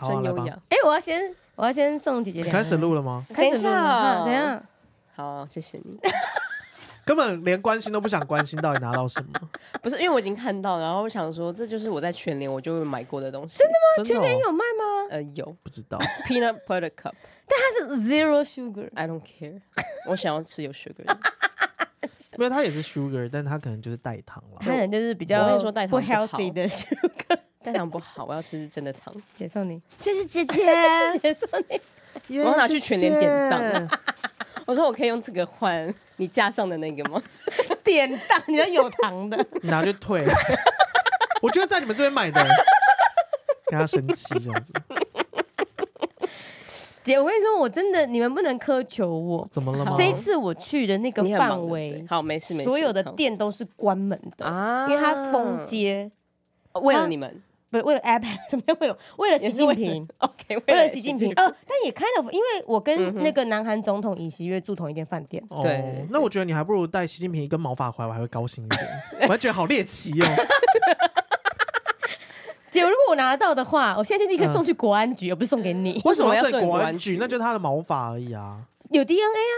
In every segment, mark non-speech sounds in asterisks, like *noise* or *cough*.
好真优雅。哎，我要先，我要先送姐姐。开始录了吗？开始录了，怎样？好，谢谢你。*laughs* 根本连关心都不想关心，到底拿到什么？*laughs* 不是，因为我已经看到，然后我想说，这就是我在全联我就会买过的东西。真的吗？真的哦全联有卖吗？呃，有，不知道。*laughs* Peanut butter cup，但它是 zero sugar。I don't care，我想要吃有 sugar 的。没有，它也是 sugar，但它可能就是代糖了。它可能就是比较我跟你说代糖不 healthy 的 sugar。代糖不好，我要吃真的糖。姐送你，谢谢姐姐。*laughs* 姐送你。我我要拿去全年典当。我说我可以用这个换你架上的那个吗？*laughs* 典当，你要有糖的，拿去退。*laughs* 我觉得在你们这边买的，跟他生气这样子。姐，我跟你说，我真的，你们不能苛求我。怎么了吗？这一次我去的那个范围，好，没事没事，所有的店都是关门的啊，因为它封街，为了你们，不是为了 iPad，怎么会有？为了习近平，OK，为了习近平，呃，*laughs* *laughs* 但也开了，因为我跟那个南韩总统尹锡悦住同一间饭店，对。那我觉得你还不如带习近平一根毛发回来，我还会高兴一点。*laughs* 我还觉得好猎奇哦。姐，如果我拿得到的话，我现在就立刻送去国安局，而不是送给你。为什么要送国安局？那就是他的毛发而已啊。有 DNA 啊，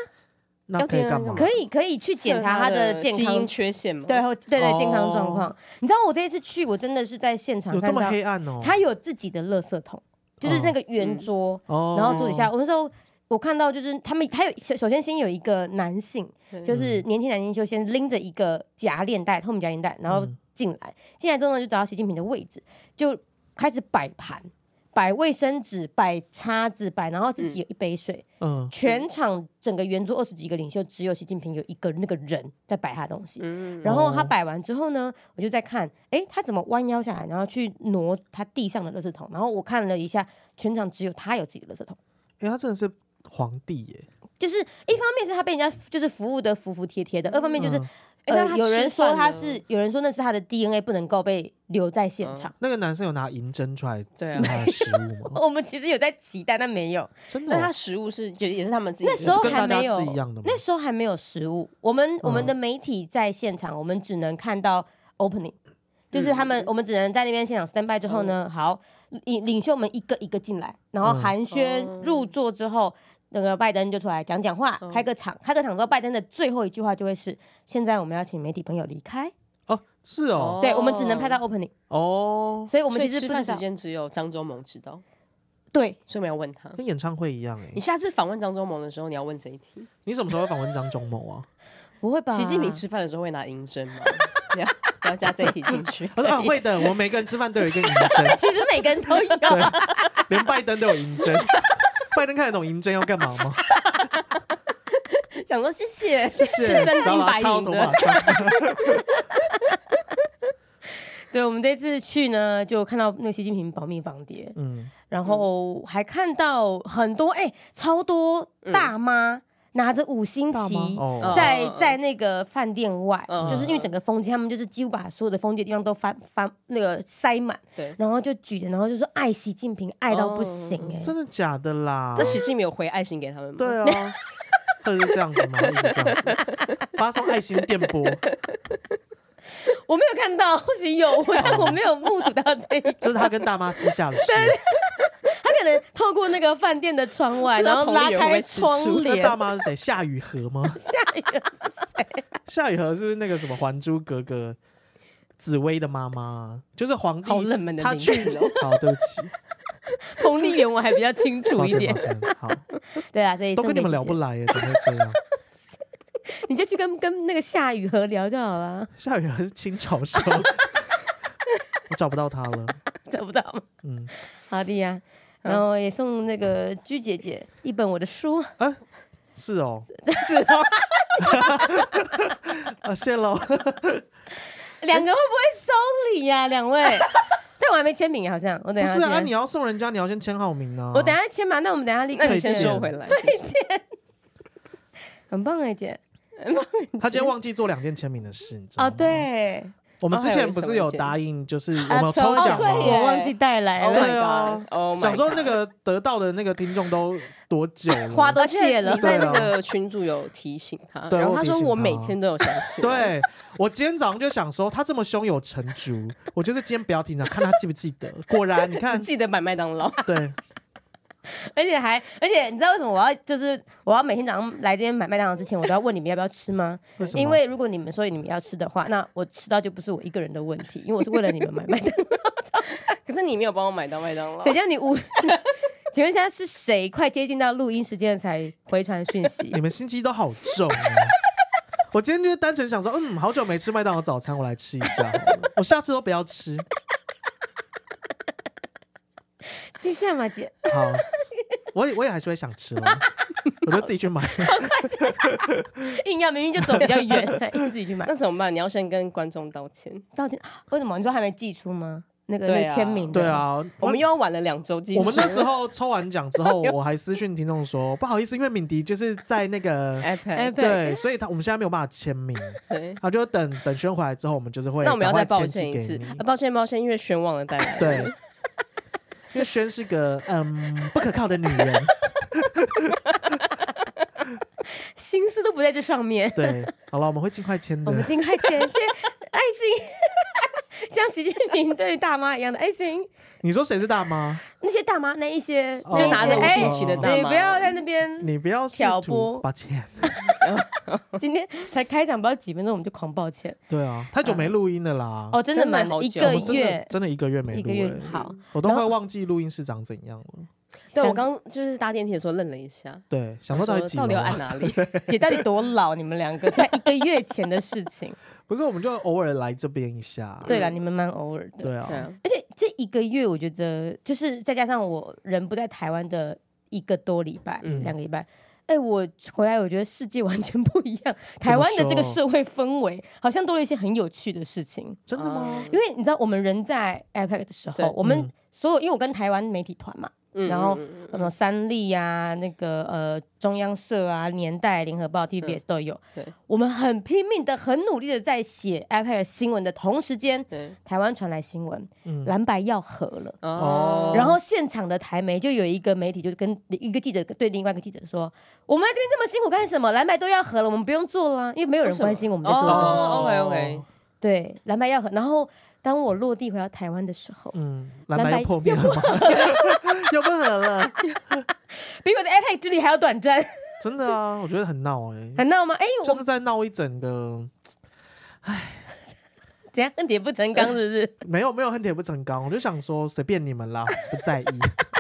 那可以干嘛？可以可以去检查他的健康缺陷吗？对对对，健康状况。你知道我这一次去，我真的是在现场有这么黑暗哦。他有自己的垃圾桶，就是那个圆桌，然后桌底下，我那时候我看到就是他们，他有首先先有一个男性，就是年轻男性就先拎着一个夹链袋，透明夹链袋，然后。进来，进来之后呢，就找到习近平的位置，就开始摆盘，摆卫生纸，摆叉子，摆，然后自己有一杯水。嗯，全场整个圆桌二十几个领袖，只有习近平有一个那个人在摆他的东西。嗯，然后他摆完之后呢，我就在看，哎，他怎么弯腰下来，然后去挪他地上的垃圾桶。然后我看了一下，全场只有他有自己的垃圾桶。哎，他真的是皇帝耶！就是一方面是他被人家就是服务的服服帖帖的，二方面就是。呃，有人说他是，有人说那是他的 DNA 不能够被留在现场。那个男生有拿银针出来吃他的食物吗？*laughs* 我们其实有在期待，但没有。*laughs* 真的？那他食物是就也是他们自己那时候还没有那时候还没有食物。我们我们的媒体在现场，我们只能看到 opening，就是他们我们只能在那边现场 stand by 之后呢，好领领袖们一个一个进来，然后寒暄入座之后。那个拜登就出来讲讲话，开个场，开个场之后，拜登的最后一句话就会是：现在我们要请媒体朋友离开。哦，是哦，对，我们只能拍到 opening。哦，所以我们其实吃饭时间只有张忠谋知道。对，所以我们要问他，跟演唱会一样哎。你下次访问张忠谋的时候，你要问这一题。你什么时候会访问张忠谋啊？*laughs* 不会吧？习近平吃饭的时候会拿银针吗？你 *laughs* 要你要加这一题进去。*laughs* 啊，会的，我们每个人吃饭都有一个银针。其实每个人都有，连拜登都有银针。拜登看得懂银针要干嘛吗？想说谢谢，谢谢是真金白银的。对，我们这次去呢，就看到那个习近平保密房谍，嗯，然后还看到很多哎、欸，超多大妈。嗯拿着五星旗在在那个饭店外，就是因为整个风景，他们就是几乎把所有的封街地方都翻翻那个塞满，对，然后就举着，然后就说爱习近平，爱到不行哎，真的假的啦？这习近平有回爱心给他们吗？对啊，他是这样子吗？一直这样子发送爱心电波，*laughs* 我没有看到，*laughs* 或许有，但我没有目睹到这 *laughs* 个，这是他跟大妈私下的事。可能透过那个饭店的窗外，然后拉开窗帘。大妈是谁？夏雨荷吗？*laughs* 夏雨荷是谁？夏雨荷是不是那个什么《还珠格格》紫薇的妈妈？就是皇帝。好冷门的名字哦。*laughs* 好，对不起。彭丽媛我还比较清楚一点。好。*laughs* 对啊，所以都跟你们聊不来耶，怎么会这样？你就去跟跟那个夏雨荷聊就好了。夏雨荷是清朝时候，我找不到他了。找不到吗？嗯，好的呀。然后也送那个鞠姐姐一本我的书。啊，是哦，*laughs* 是哦，*laughs* 啊谢喽，*laughs* 两个会不会收礼呀？两位，但我还没签名，好像我等下。不是啊，你要送人家，你要先签好名呢。我等下签嘛，那我们等下立刻先收回来，推荐，很棒哎，姐，他今天忘记做两件签名的事，你知道吗？哦，对，我们之前不是有答应，就是我们有抽奖吗？对，我忘记带来了。对啊，想说那个得到的那个听众都多久了？*laughs* 花都谢了。你在那个群主有提醒他，然后他说我每天都有想起。*laughs* 对，我今天早上就想说，他这么胸有成竹，我就是今天不要听他，看他记不记得。果然，你看，*laughs* 记得买麦当劳。对。*laughs* 而且还，而且你知道为什么我要就是我要每天早上来这边买麦当劳之前，我都要问你们要不要吃吗？为？因为如果你们说你们要吃的话，那我吃到就不是我一个人的问题，因为我是为了你们买麦当劳。*laughs* 可是你没有帮我买到麦当劳，谁叫你无？*laughs* 请问现在是谁快接近到录音时间才回传讯息？你们心机都好重啊！我今天就是单纯想说，嗯，好久没吃麦当劳早餐，我来吃一下。我下次都不要吃。记下嘛，姐。*laughs* 好，我也我也还是会想吃了，*laughs* 我就自己去买。*laughs* 硬要明明就走比较远，硬自己去买，那怎么办？你要先跟观众道歉。道歉？为什么？你说还没寄出吗？那个签名。对啊，我们又要晚了两周寄出。我们那时候抽完奖之后，我还私讯听众说，不好意思，因为敏迪就是在那个 iPad，对，所以他我们现在没有办法签名。对，他就等等轩回来之后，我们就是会。那我们要再抱歉一次。抱歉，抱歉，因为轩忘了带来。对。因为轩是个嗯不可靠的女人，*laughs* 心思都不在这上面。对，好了，我们会尽快签的。我们尽快签，签爱心，像习近平对大妈一样的爱心。你说谁是大妈？那些大妈，那一些就拿着红旗的大妈，你不要在那边，你不要挑拨。抱歉，今天才开场不到几分钟，我们就狂抱歉。对啊，太久没录音了啦。哦，真的蛮一个月，真的一个月没录。一个月好，我都快忘记录音室长怎样了。对，我刚就是搭电梯的时候愣了一下，对，想说到底到底要按哪里？*laughs* 姐到底多老？你们两个在一个月前的事情。*laughs* 不是，我们就偶尔来这边一下。对了，你们蛮偶尔的。对啊，而且这一个月，我觉得就是再加上我人不在台湾的一个多礼拜，两个礼拜，哎，我回来，我觉得世界完全不一样。*laughs* 台湾的这个社会氛围好像多了一些很有趣的事情。真的吗？因为你知道，我们人在 APEC 的时候，我们所有，因为我跟台湾媒体团嘛。然后什么三立啊，那个呃中央社啊，年代、联合报、TBS 都有。对，我们很拼命的、很努力的在写 iPad 新闻的同时间，对，台湾传来新闻，蓝白要合了。哦。然后现场的台媒就有一个媒体就跟一个记者对另外一个记者说：“我们在这边这么辛苦干什么？蓝白都要合了，我们不用做了，因为没有人关心我们在做的东西。” OK OK。对，蓝白要合。然后当我落地回到台湾的时候，嗯，蓝白又破灭了吗？又不合了，*laughs* *laughs* 比我的 iPad 之旅还要短暂。真的啊，我觉得很闹哎、欸，很闹吗？哎、欸，就是在闹一整个，哎，怎样恨铁不成钢是不是？*laughs* 没有没有恨铁不成钢，我就想说随便你们啦，不在意。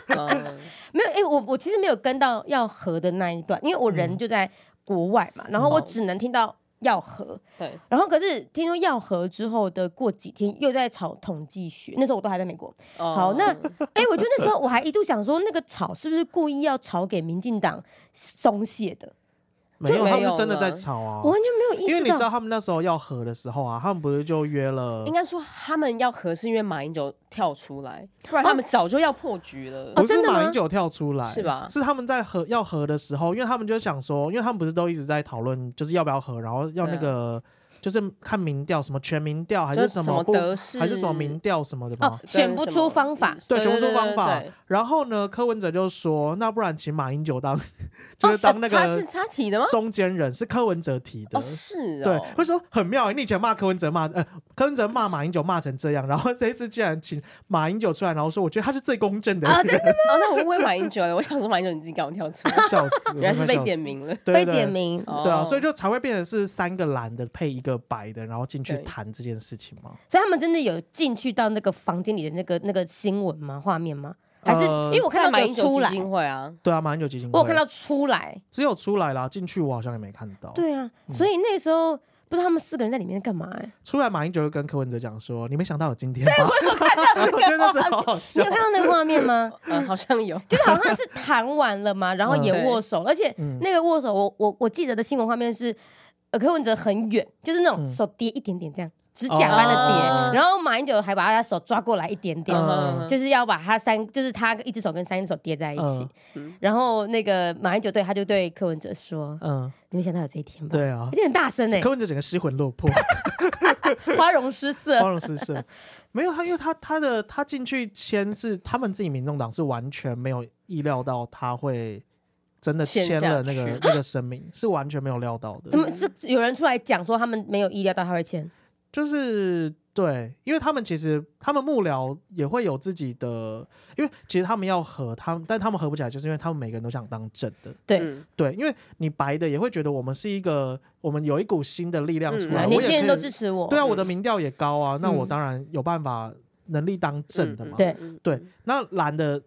嗯、没有哎、欸，我我其实没有跟到要合的那一段，因为我人就在国外嘛，嗯、然后我只能听到。要合，对，然后可是听说要合之后的过几天又在炒统计学，那时候我都还在美国。哦、好，那哎，我觉得那时候我还一度想说，那个炒是不是故意要炒给民进党松懈的？没有，他们是真的在吵啊！我完全没有意识到，因为你知道他们那时候要合的时候啊，他们不是就约了？应该说他们要合是因为马英九跳出来，不然他们早就要破局了。不是马英九跳出来，是吧？是他们在合要合的时候，因为他们就想说，因为他们不是都一直在讨论，就是要不要合，然后要那个。就是看民调，什么全民调还是什么还是什么民调什么的吗？选不出方法，对，选不出方法。然后呢，柯文哲就说：“那不然请马英九当，*laughs* 就是当那个他是他提的吗？中间人是柯文哲提的，哦是，对。会说很妙，你以前骂柯文哲骂呃，柯文哲骂马英九骂成这样，*laughs* 然后这一次竟然请马英九出来，然后说我觉得他是最公正的人。真的吗？哦，那我误会马英九了。*laughs* 我想说马英九你自己赶快跳出来，笑死，原来是被点名了，被点名，对啊，所以就才会变成是三个蓝的配一个白的，然后。进去谈这件事情吗？所以他们真的有进去到那个房间里的那个那个新闻吗？画面吗？还是因为我看到马英九基金会啊？对啊，马英九基金会，我有看到出来，只有出来啦，进去我好像也没看到。对啊，所以那个时候不知道他们四个人在里面干嘛哎。出来，马英九就跟柯文哲讲说：“你没想到有今天对？”我有看到。你有看到那个画面吗？嗯，*laughs* 好像有，*laughs* 就是好像是谈完了嘛，然后也握手，而且那个握手，我我我记得的新闻画面是，呃，柯文哲很远，就是那种手跌一点点这样。指甲般的叠，哦、然后马英九还把他的手抓过来一点点，嗯、就是要把他三，就是他一只手跟三只手叠在一起。嗯、然后那个马英九对他就对柯文哲说：“嗯，你没想到有这一天吧？”对啊，而且很大声哎，柯文哲整个失魂落魄，*laughs* 花容失色，花容失色。没有他，因为他他的他进去签字，他们自己民众党是完全没有意料到他会。真的签了那个 *laughs* 那个声明，是完全没有料到的。怎么是有人出来讲说他们没有意料到他会签？就是对，因为他们其实他们幕僚也会有自己的，因为其实他们要合，他们但他们合不起来，就是因为他们每个人都想当正的。对、嗯、对，因为你白的也会觉得我们是一个，我们有一股新的力量出来，嗯、年轻人都支持我。对啊，我的民调也高啊，那我当然有办法能力当正的嘛。对对，那蓝的。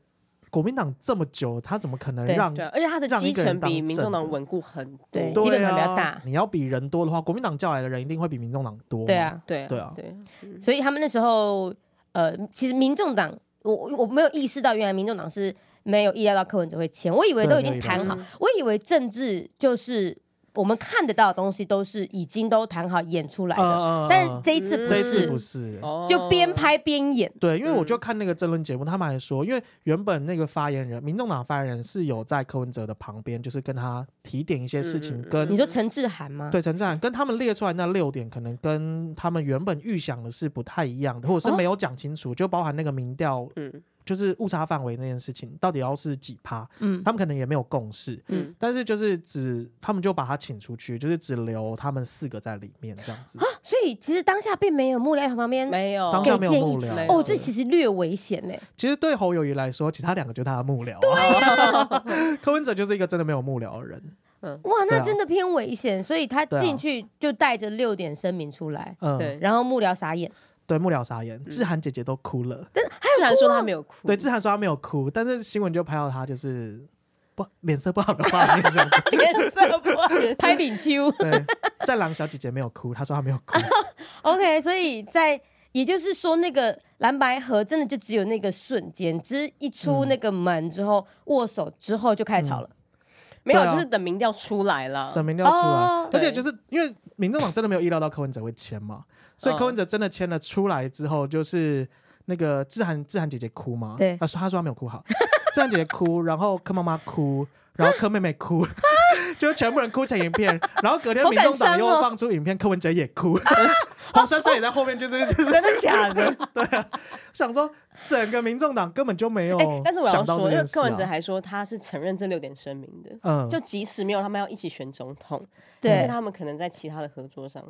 国民党这么久，他怎么可能让？对，而且他的基层比民众党稳固很多，对，基本上比较大。你要比人多的话，国民党叫来的人一定会比民众党多。对啊，对，对啊，对。所以他们那时候，呃，其实民众党，我我没有意识到，原来民众党是没有意料到柯文哲会签，我以为都已经谈好，我以为政治就是。我们看得到的东西都是已经都谈好演出来的，呃、但是这一次不是，这一次不是，就边拍边演。对，因为我就看那个争论节目，他们还说，因为原本那个发言人，民众党发言人是有在柯文哲的旁边，就是跟他提点一些事情。跟你说陈志涵吗？对，陈志涵跟他们列出来那六点，可能跟他们原本预想的是不太一样的，或者是没有讲清楚，哦、就包含那个民调，嗯。就是误差范围那件事情，到底要是几趴？嗯，他们可能也没有共识。嗯，但是就是只他们就把他请出去，就是只留他们四个在里面这样子。啊，所以其实当下并没有幕僚旁边没有当下没有幕僚哦，这其实略危险呢。其实对侯友谊来说，其他两个就是他的幕僚。对，柯文哲就是一个真的没有幕僚的人。*laughs* 嗯，哇，那真的偏危险，所以他进去就带着六点声明出来。嗯，对，然后幕僚傻眼。对，幕僚傻眼，志涵姐姐都哭了。但志涵说她没有哭。对，志涵说她没有哭，但是新闻就拍到她就是不脸色不好的画面，这样子。*laughs* 脸色不好，拍饼秋。对，战狼小姐姐没有哭，她说她没有哭。*laughs* OK，所以在也就是说，那个蓝白合真的就只有那个瞬间，只是一出那个门之后握手之后就开始吵了。没有，就是等民调出来了。等民调出来，而且就是因为民众党真的没有意料到柯文哲会签嘛。所以柯文哲真的签了出来之后，就是那个志涵志涵姐姐哭吗？对，他说他说他没有哭好，*laughs* 志涵姐姐哭，然后柯妈妈哭，然后柯妹妹哭，*laughs* 就是全部人哭成影片。然后隔天民众党又放出影片，柯文哲也哭，*laughs* 黄珊珊也在后面，就是真的假的？对啊，想说整个民众党根本就没有。但是我要说，因为柯文哲还说他是承认这六点声明的，嗯，就即使没有他们要一起选总统，但是他们可能在其他的合作上。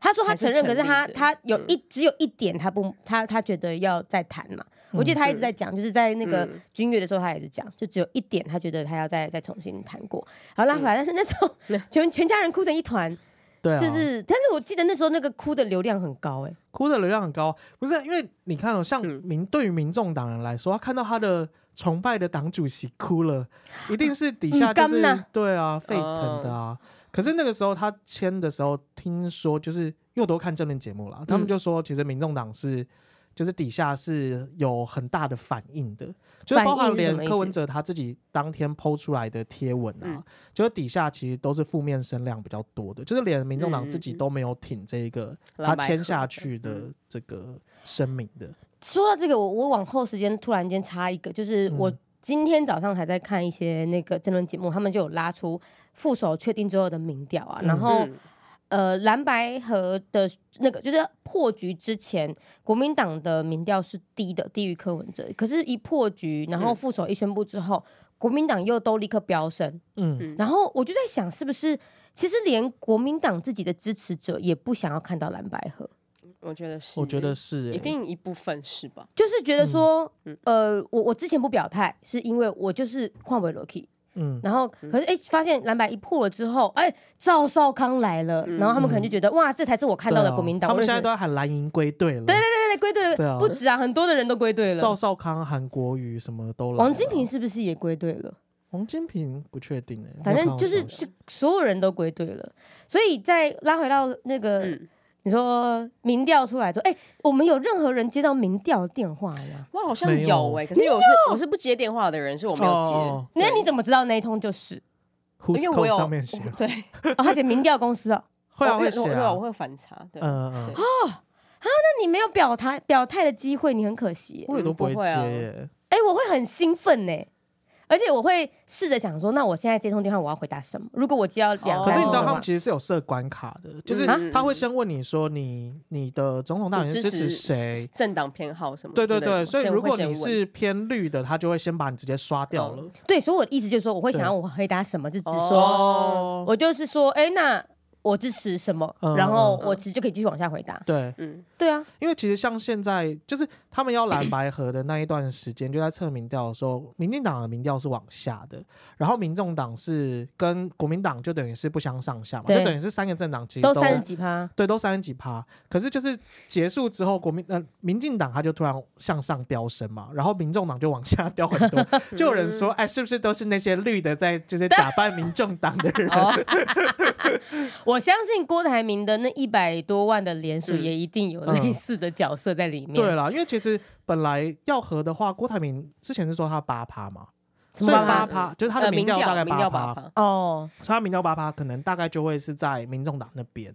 他说他承认，可是他他有一只有一点他不他他觉得要再谈嘛。我记得他一直在讲，就是在那个君悦的时候，他也是讲，就只有一点他觉得他要再再重新谈过，然后拉回来。但是那时候 *laughs* 全全家人哭成一团，对，就是。但是我记得那时候那个哭的流量很高，哎，哭的流量很高，不是因为你看哦，像民对于民众党人来说，他看到他的崇拜的党主席哭了，一定是底下就是对啊沸腾的啊。可是那个时候他签的时候，听说就是因为我都看政论节目了，嗯、他们就说其实民众党是就是底下是有很大的反应的，就是包括连柯文哲他自己当天 PO 出来的贴文啊，嗯、就是底下其实都是负面声量比较多的，就是连民众党自己都没有挺这一个他签下去的这个声明的。说到这个，我我往后时间突然间插一个，就是我今天早上还在看一些那个政论节目，他们就有拉出。副手确定之后的民调啊，然后、嗯、呃蓝白河的那个就是破局之前，国民党的民调是低的，低于柯文哲。可是，一破局，然后副手一宣布之后，嗯、国民党又都立刻飙升。嗯，然后我就在想，是不是其实连国民党自己的支持者也不想要看到蓝白河？我觉得是，我觉得是，一定一部分是吧？就是觉得说，嗯、呃，我我之前不表态，是因为我就是换为 Lucky。嗯，然后可是哎，发现蓝白一破了之后，哎，赵少康来了，然后他们可能就觉得哇，这才是我看到的国民党。他们现在都要喊蓝营归队了。对对对对，归队了，不止啊，很多的人都归队了。赵少康、韩国瑜什么都来。王金平是不是也归队了？王金平不确定哎，反正就是就所有人都归队了。所以再拉回到那个。你说民调出来之后，哎，我们有任何人接到民调电话吗？哇，好像有哎，可是我是我是不接电话的人，是我没有接。那你怎么知道那一通就是？因为我有上面写，*laughs* 对，他写民调公司啊，会啊会写啊，我会反查，对，嗯嗯啊，你没有表态表态的机会，你很可惜。我也都不会接耶。哎，我会很兴奋呢。而且我会试着想说，那我现在接通电话，我要回答什么？如果我接到两，可是你知道他们其实是有设关卡的，就是他会先问你说你你的总统大人支持谁，政党偏好什么？对对对，所以如果你是偏绿的，他就会先把你直接刷掉了。对，所以我的意思就是说，我会想要我回答什么，就只说，我就是说，哎，那。我支持什么，然后我其实就可以继续往下回答。对，嗯，对啊，因为其实像现在，就是他们要蓝白河的那一段时间，就在测民调的时候，民进党的民调是往下的，然后民众党是跟国民党就等于是不相上下嘛，就等于是三个政党其实都三十几趴，对，都三十几趴。可是就是结束之后，国民呃民进党他就突然向上飙升嘛，然后民众党就往下掉很多，*laughs* 就有人说，哎，是不是都是那些绿的在就是 *laughs* 假扮民众党的人？*laughs* 我相信郭台铭的那一百多万的连署也一定有类似的角色在里面。嗯嗯、对啦，因为其实本来要合的话，郭台铭之前是说他八趴嘛，所以八趴就是他的民调大概八趴哦，所以他民调八趴可能大概就会是在民众党那边。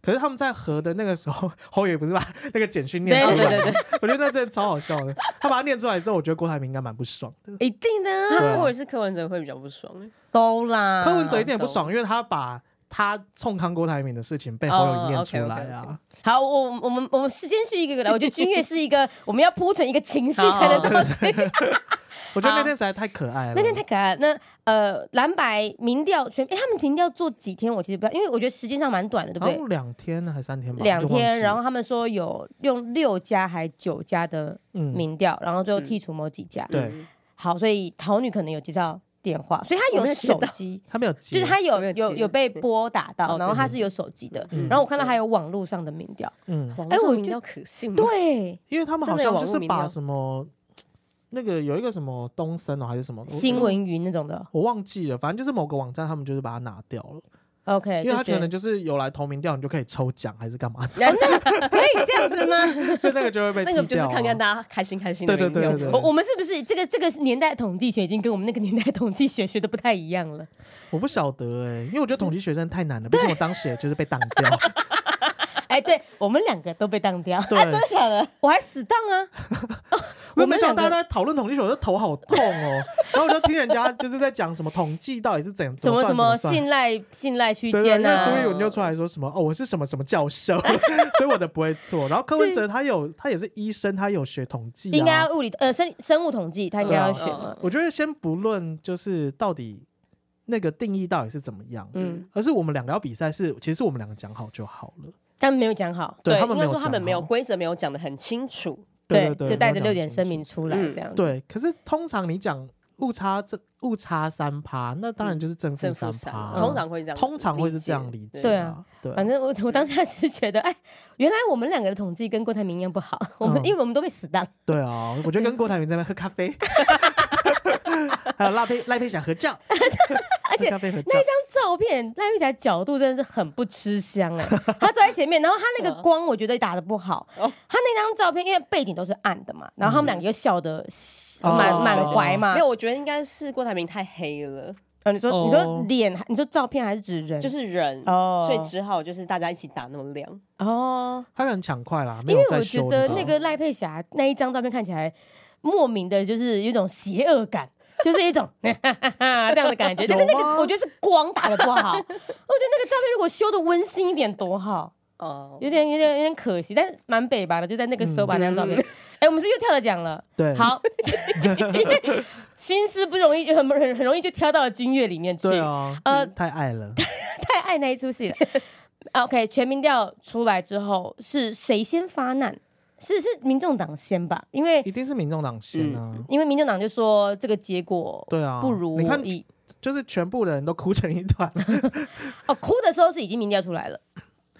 可是他们在合的那个时候，侯爷不是把那个简讯念出来？对对对对，*laughs* 我觉得那真的超好笑的。他把它念出来之后，我觉得郭台铭应该蛮不爽的。一定的，或者是柯文哲会比较不爽。都啦，柯文哲一点也不爽，因为他把。他冲康郭台铭的事情被侯友宜念出来啊！好，我我们我们时间是一个个来，我觉得君悦是一个我们要铺成一个情绪才能到这个。*laughs* 我觉得那天实在太可爱了，那天太可爱了。那呃，蓝白民调全，哎，他们民调做几天？我其实不知道，因为我觉得时间上蛮短的，对不对？两天还是三天吧？两天。然后他们说有用六家还九家的民调，然后最后剔除某几家。对。好，所以桃女可能有介绍。电话，所以他有手机，他没有，就是他有有有被拨打到，然后他是有手机的，然后我看到还有网络上的民调，嗯，哎，我民调可信吗？对，因为他们好像就是把什么那个有一个什么东森哦还是什么新闻云那种的，我忘记了，反正就是某个网站，他们就是把它拿掉了。OK，因为他可能就是有来投名调，你就可以抽奖还是干嘛？可以这样子吗？*laughs* 所以那个就会被那个就是看看大家开心开心。对对对对，我我们是不是这个这个年代统计学已经跟我们那个年代统计学学的不太一样了？我不晓得哎，因为我觉得统计学真的太难了，*laughs* 毕竟我当时也就是被当掉。*laughs* 哎，对我们两个都被当掉，真的假的？我还死当啊！我没想到大家在讨论统计学，我的头好痛哦。然后我就听人家就是在讲什么统计到底是怎样，怎么怎么信赖信赖区间呢？朱立伦就出来说什么哦，我是什么什么教授，*laughs* 所以我的不会错。然后柯文哲他有他也是医生，他有学统计，应该要物理呃生生物统计，他应该要学嘛。我觉得先不论就是到底那个定义到底是怎么样，嗯，而是我们两个要比赛是，其实我们两个讲好就好了。他们没有讲好，对，他们没有说他们没有规则，没有讲的很清楚，对，就带着六点声明出来这样。对，可是通常你讲误差这误差三趴，那当然就是正负三趴，通常会这样，通常会是这样理解。对啊，对，反正我我当时还是觉得，哎，原来我们两个的统计跟郭台铭一样不好，我们因为我们都被死当。对啊，我觉得跟郭台铭在那喝咖啡。*laughs* 还有赖佩赖佩霞合照，而 *laughs* 且那张照片赖佩霞角度真的是很不吃香哎，*laughs* 他坐在前面，然后她那个 *laughs* 光我觉得打的不好，他那张照片因为背景都是暗的嘛，然后他们两个又笑得满满怀嘛，没有，我觉得应该是郭台铭太黑了。哦，你说你说脸，你说照片还是指人？就是人哦，所以只好就是大家一起打那么亮。哦，他很抢快啦，因为我觉得那个赖佩霞那一张照片看起来莫名的就是有一种邪恶感。就是一种 *laughs* 这样的感觉，但是那个我觉得是光打的不好。我觉得那个照片如果修的温馨一点多好哦，有点有点有点可惜，但是蛮北吧的，就在那个时候把那张照片。哎，我们是又跳了奖了，对，好，因为心思不容易，很很很容易就跳到了军乐里面去。对啊，呃，太爱了，*laughs* 太爱那一出戏了。OK，全民调出来之后是谁先发难？是是民众党先吧，因为一定是民众党先啊，因为民众党就说这个结果对啊不如意，就是全部的人都哭成一团。*laughs* 哦，哭的时候是已经民调出来了，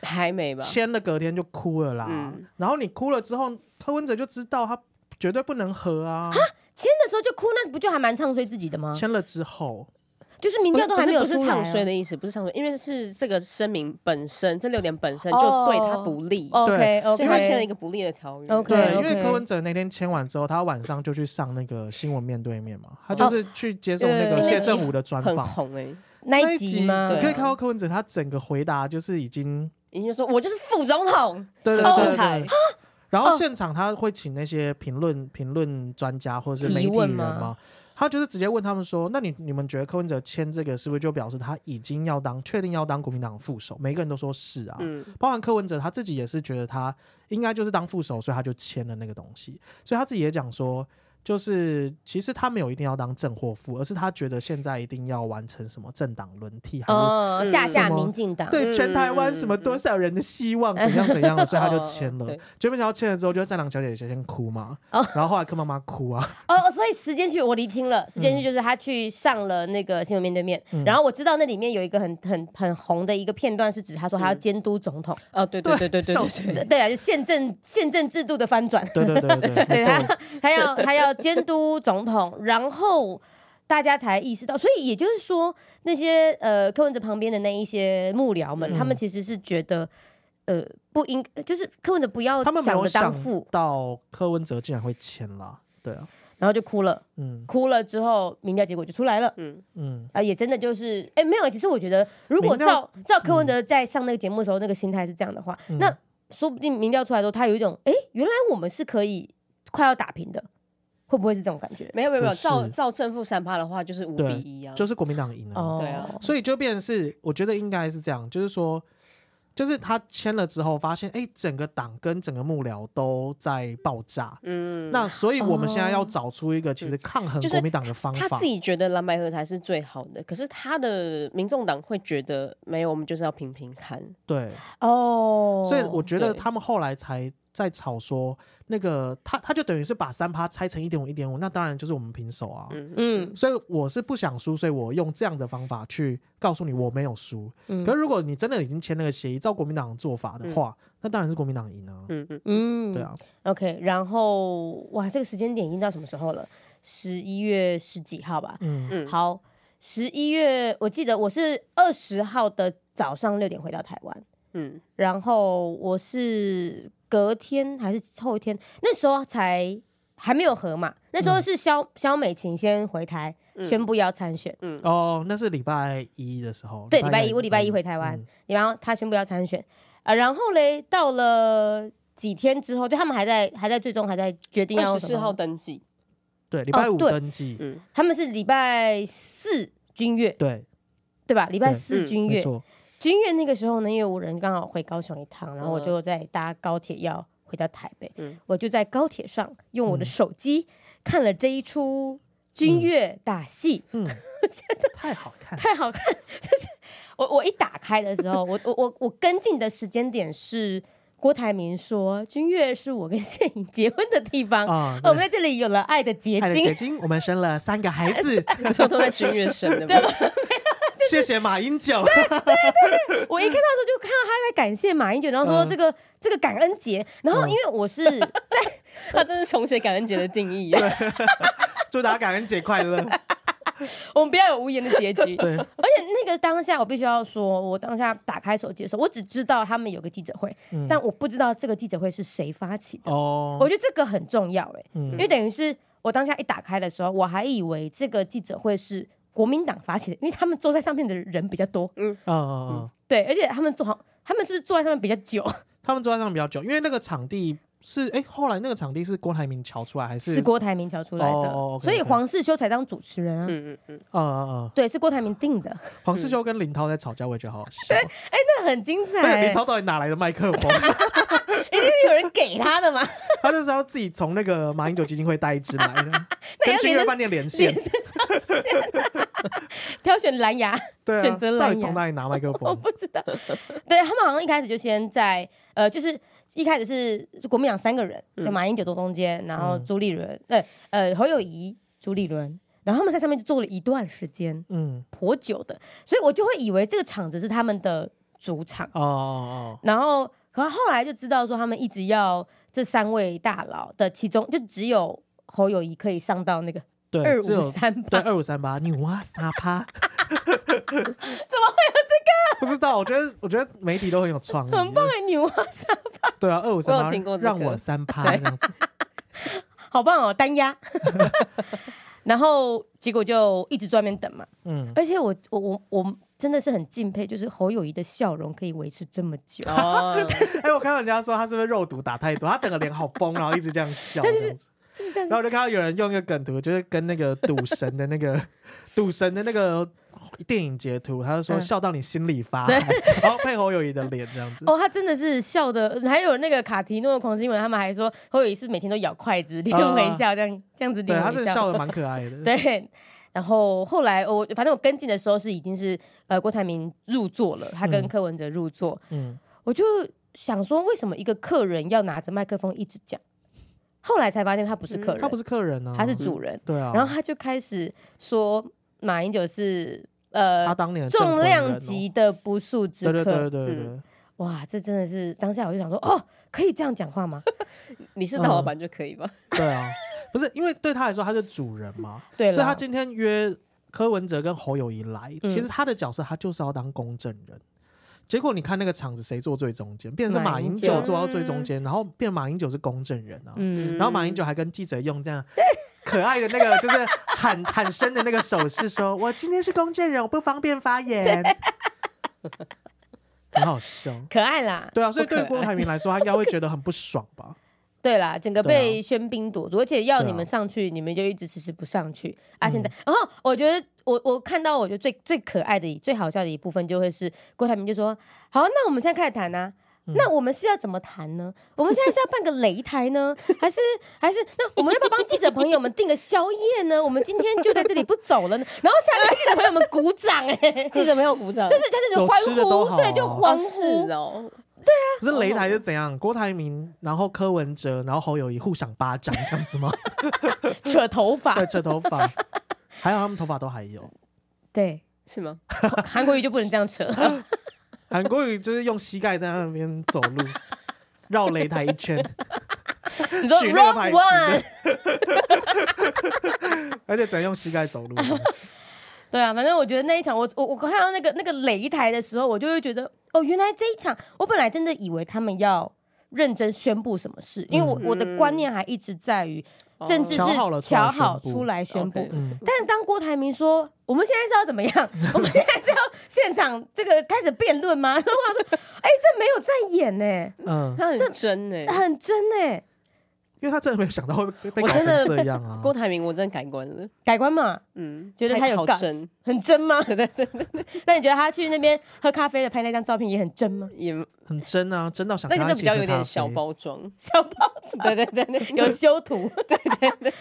还没吧？签了隔天就哭了啦，然后你哭了之后，柯文哲就知道他绝对不能和啊。哈，签的时候就哭，那不就还蛮唱衰自己的吗？签了之后。就是民调都还没有出来，不是唱衰的意思，不是唱衰，因为是这个声明本身，这六点本身就对他不利，OK，，所以他签了一个不利的条约。对，因为柯文哲那天签完之后，他晚上就去上那个新闻面对面嘛，他就是去接受那个谢震武的专访。很红哎，那一集吗？你可以看到柯文哲他整个回答就是已经已经说，我就是副总统，对对对对。然后现场他会请那些评论评论专家或者是媒体人吗？他就是直接问他们说：“那你你们觉得柯文哲签这个是不是就表示他已经要当确定要当国民党副手？”每个人都说是啊，嗯，包含柯文哲他自己也是觉得他应该就是当副手，所以他就签了那个东西，所以他自己也讲说。就是其实他没有一定要当正或副，而是他觉得现在一定要完成什么政党轮替，哦，下下民进党对全台湾什么多少人的希望怎样怎样的，所以他就签了。结果没想到签了之后，就在战狼小姐姐先先哭嘛，*laughs* 然后后来柯妈妈哭啊。哦，所以时间去我厘清了，时间去就是他去上了那个新闻面对面，然后我知道那里面有一个很很很红的一个片段，是指他说他要监督总统。哦，对对对对对对，对啊，就宪政宪政制度的翻转。对对对对，对 *laughs* 他他要他要。监督总统，然后大家才意识到，所以也就是说，那些呃柯文哲旁边的那一些幕僚们，嗯、他们其实是觉得，呃，不应，就是柯文哲不要，想着当副到柯文哲竟然会签了，对啊，然后就哭了，嗯，哭了之后，民调结果就出来了，嗯。嗯，啊，也真的就是，哎，没有，其实我觉得，如果照照柯文哲在上那个节目的时候，那个心态是这样的话，嗯、那说不定民调出来之后，他有一种，哎，原来我们是可以快要打平的。会不会是这种感觉？没有没有没有，照照正负三趴的话，就是五比一啊，就是国民党赢了。哦、对啊，所以就变成是，我觉得应该是这样，就是说，就是他签了之后，发现哎，整个党跟整个幕僚都在爆炸。嗯，那所以我们现在要找出一个其实抗衡国民党的方法。他自己觉得蓝白合才是最好的，可是他的民众党会觉得没有，我们就是要平平看。对，哦，所以我觉得他们后来才。在吵说那个他他就等于是把三趴拆成一点五一点五，那当然就是我们平手啊。嗯，所以我是不想输，所以我用这样的方法去告诉你我没有输。嗯，可是如果你真的已经签那个协议，照国民党做法的话，嗯、那当然是国民党赢啊。嗯嗯嗯，对啊。OK，然后哇，这个时间点已经到什么时候了？十一月十几号吧。嗯嗯，好，十一月我记得我是二十号的早上六点回到台湾。嗯，然后我是。隔天还是后一天，那时候才还没有合嘛。那时候是萧萧美琴先回台宣布要参选。嗯，哦，那是礼拜一的时候。对，礼拜一，我礼拜一回台湾，然后他宣布要参选啊。然后嘞，到了几天之后，就他们还在还在最终还在决定要十四号登记。对，礼拜五登记。嗯，他们是礼拜四君悦。对，对吧？礼拜四君悦。君悦那个时候呢，因为我人刚好回高雄一趟，然后我就在搭高铁要回到台北，嗯、我就在高铁上用我的手机看了这一出君悦打戏，嗯，我 *laughs* 觉得太好看，太好看。*laughs* 就是我我一打开的时候，我我我我跟进的时间点是郭台铭说君悦是我跟谢颖结婚的地方，哦、我们在这里有了爱的结晶，爱的结晶，我们生了三个孩子，那时候都在君悦生的，*laughs* 对吧？*laughs* 谢谢马英九。对对对，我一看到的时候就看到他在感谢马英九，然后说这个这个感恩节，然后因为我是 *laughs* 在，*laughs* 他真是重写感恩节的定义。祝大家感恩节快乐。我们不要有无言的结局。对，而且那个当下我必须要说，我当下打开手机的时候，我只知道他们有个记者会，但我不知道这个记者会是谁发起的。哦，我觉得这个很重要哎，因为等于是我当下一打开的时候，我还以为这个记者会是。国民党发起的，因为他们坐在上面的人比较多。嗯，嗯嗯，对，而且他们坐好，他们是不是坐在上面比较久？*laughs* 他们坐在上面比较久，因为那个场地是，哎，后来那个场地是郭台铭乔出来还是？是郭台铭乔出来的，哦 okay, okay. 所以黄世修才当主持人啊。嗯嗯嗯，嗯嗯嗯，对，是郭台铭定的。*laughs* 黄世修跟林涛在吵架，我也觉得好好笑。对，哎，那很精彩。林涛到底哪来的麦克风？*laughs* 一定是有人给他的嘛？*laughs* 他就是要自己从那个马英九基金会带一支来的，跟君悦饭店连线。挑选蓝牙，选择蓝牙。到底从哪里拿麦克风？我不知道。对，他们好像一开始就先在呃，就是一开始是国民党三个人，就马英九坐中间，然后朱立伦，对，呃，侯友谊、朱立伦，然后他们在上面就坐了一段时间，嗯，颇久的，所以我就会以为这个场子是他们的主场哦哦哦。然后，可是后来就知道说，他们一直要这三位大佬的其中，就只有侯友谊可以上到那个。对，二五三八，对，二五三八，牛啊，三趴，*laughs* 有这个？不知道，我觉得，我觉得媒体都很有创意，很棒哎，牛啊，三趴，对啊，二五三八，让我三趴这样子，*laughs* 好棒哦，单压，*laughs* 然后结果就一直在那边等嘛，嗯，而且我我我我真的是很敬佩，就是侯友谊的笑容可以维持这么久。哎、我看到人家说他是不是肉毒打太多，他整个脸好崩，然后一直这样笑这样子。然后我就看到有人用一个梗图，就是跟那个赌神的那个赌神的那个电影截图，他就说笑到你心里发然后配侯友谊的脸这样子。哦，他真的是笑的，还有那个卡提诺的狂新闻，他们还说侯友宜是每天都咬筷子，脸微笑这样这样子。对，他真的笑的蛮可爱的。*laughs* 对。然后后来我反正我跟进的时候是已经是呃郭台铭入座了，他跟柯文哲入座，嗯，嗯我就想说为什么一个客人要拿着麦克风一直讲？后来才发现他不是客人，嗯、他不是客人呢、啊，他是主人。对啊，然后他就开始说马英九是呃他当年重量级的不速之客，对对对对对、嗯，哇，这真的是当下我就想说哦，可以这样讲话吗？*laughs* 你是大老板就可以吧？对啊。不是，因为对他来说他是主人嘛，*laughs* 对，所以他今天约柯文哲跟侯友谊来，嗯、其实他的角色他就是要当公证人。结果你看那个场子谁坐最中间，变成是马英九坐到最中间，然后变马英九是公证人啊，嗯、然后马英九还跟记者用这样可爱的那个就是喊喊声的那个手势，说我今天是公证人，我不方便发言，*laughs* *laughs* 很好笑，可爱啦，对啊，所以对郭台铭来说，他应该会觉得很不爽吧。*laughs* 对啦，整个被喧宾夺主，而且要你们上去，你们就一直迟迟不上去啊！现在，然后我觉得我我看到，我觉得最最可爱的、最好笑的一部分，就会是郭台铭就说：“好，那我们现在开始谈呢？那我们是要怎么谈呢？*laughs* 我们现在是要办个擂台呢，*laughs* 还是还是那我们要不要帮记者朋友们订个宵夜呢？我们今天就在这里不走了呢？*laughs* 然后下面记者朋友们鼓掌，哎，记者没有鼓掌，就是他这种欢呼，对，就欢呼哦。”对啊，可是擂台是怎样？郭台铭，然后柯文哲，然后侯友谊互赏巴掌这样子吗？扯头发，对，扯头发，还有他们头发都还有，对，是吗？韩国瑜就不能这样扯，*laughs* 韩国语就是用膝盖在那边走路，*laughs* 绕擂台一圈，*laughs* 你说举那个牌子，而且只能用膝盖走路。对啊，反正我觉得那一场，我我我看到那个那个擂台的时候，我就会觉得，哦，原来这一场，我本来真的以为他们要认真宣布什么事，因为我我的观念还一直在于政治是瞧好出来宣布，但是当郭台铭说我们现在是要怎么样，*laughs* 我们现在是要现场这个开始辩论吗？然后我想说，哎，这没有在演呢，嗯，他很真呢，很真呢。因为他真的没有想到会被改成这样啊！郭台铭，我真的改观了，改观嘛？嗯，觉得他有真，很真吗？对 *laughs* 对对。*laughs* 那你觉得他去那边喝咖啡的拍那张照片也很真吗？也很真啊，真到想。那个就比较有点小包装，小包装。对对对，有修图。*laughs* 对对对。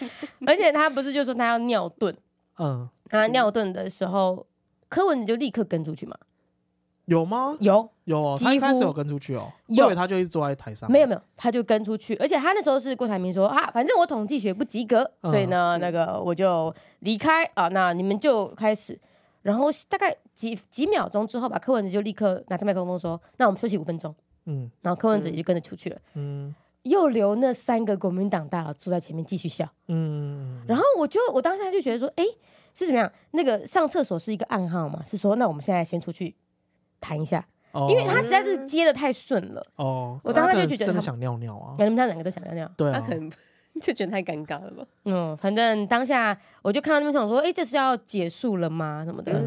而且他不是就说他要尿遁？嗯。他尿遁的时候，柯文哲就立刻跟出去嘛。有吗？有有哦，他一开始有跟出去哦，以为他就一直坐在台上。没有没有，他就跟出去，而且他那时候是郭台铭说啊，反正我统计学不及格，所以呢，那个我就离开啊，那你们就开始。然后大概几几秒钟之后吧，柯文哲就立刻拿着麦克风说：“那我们休息五分钟。”嗯，然后柯文哲也就跟着出去了。嗯，又留那三个国民党大佬坐在前面继续笑。嗯，然后我就我当时就觉得说，哎，是怎么样？那个上厕所是一个暗号嘛？是说那我们现在先出去。谈一下，因为他实在是接的太顺了。哦，我当时就觉得真的想尿尿啊，可能他们两个都想尿尿。对，他可能 *laughs* 就觉得太尴尬了吧。嗯，反正当下我就看到他们想说，哎，这是要结束了吗？什么的。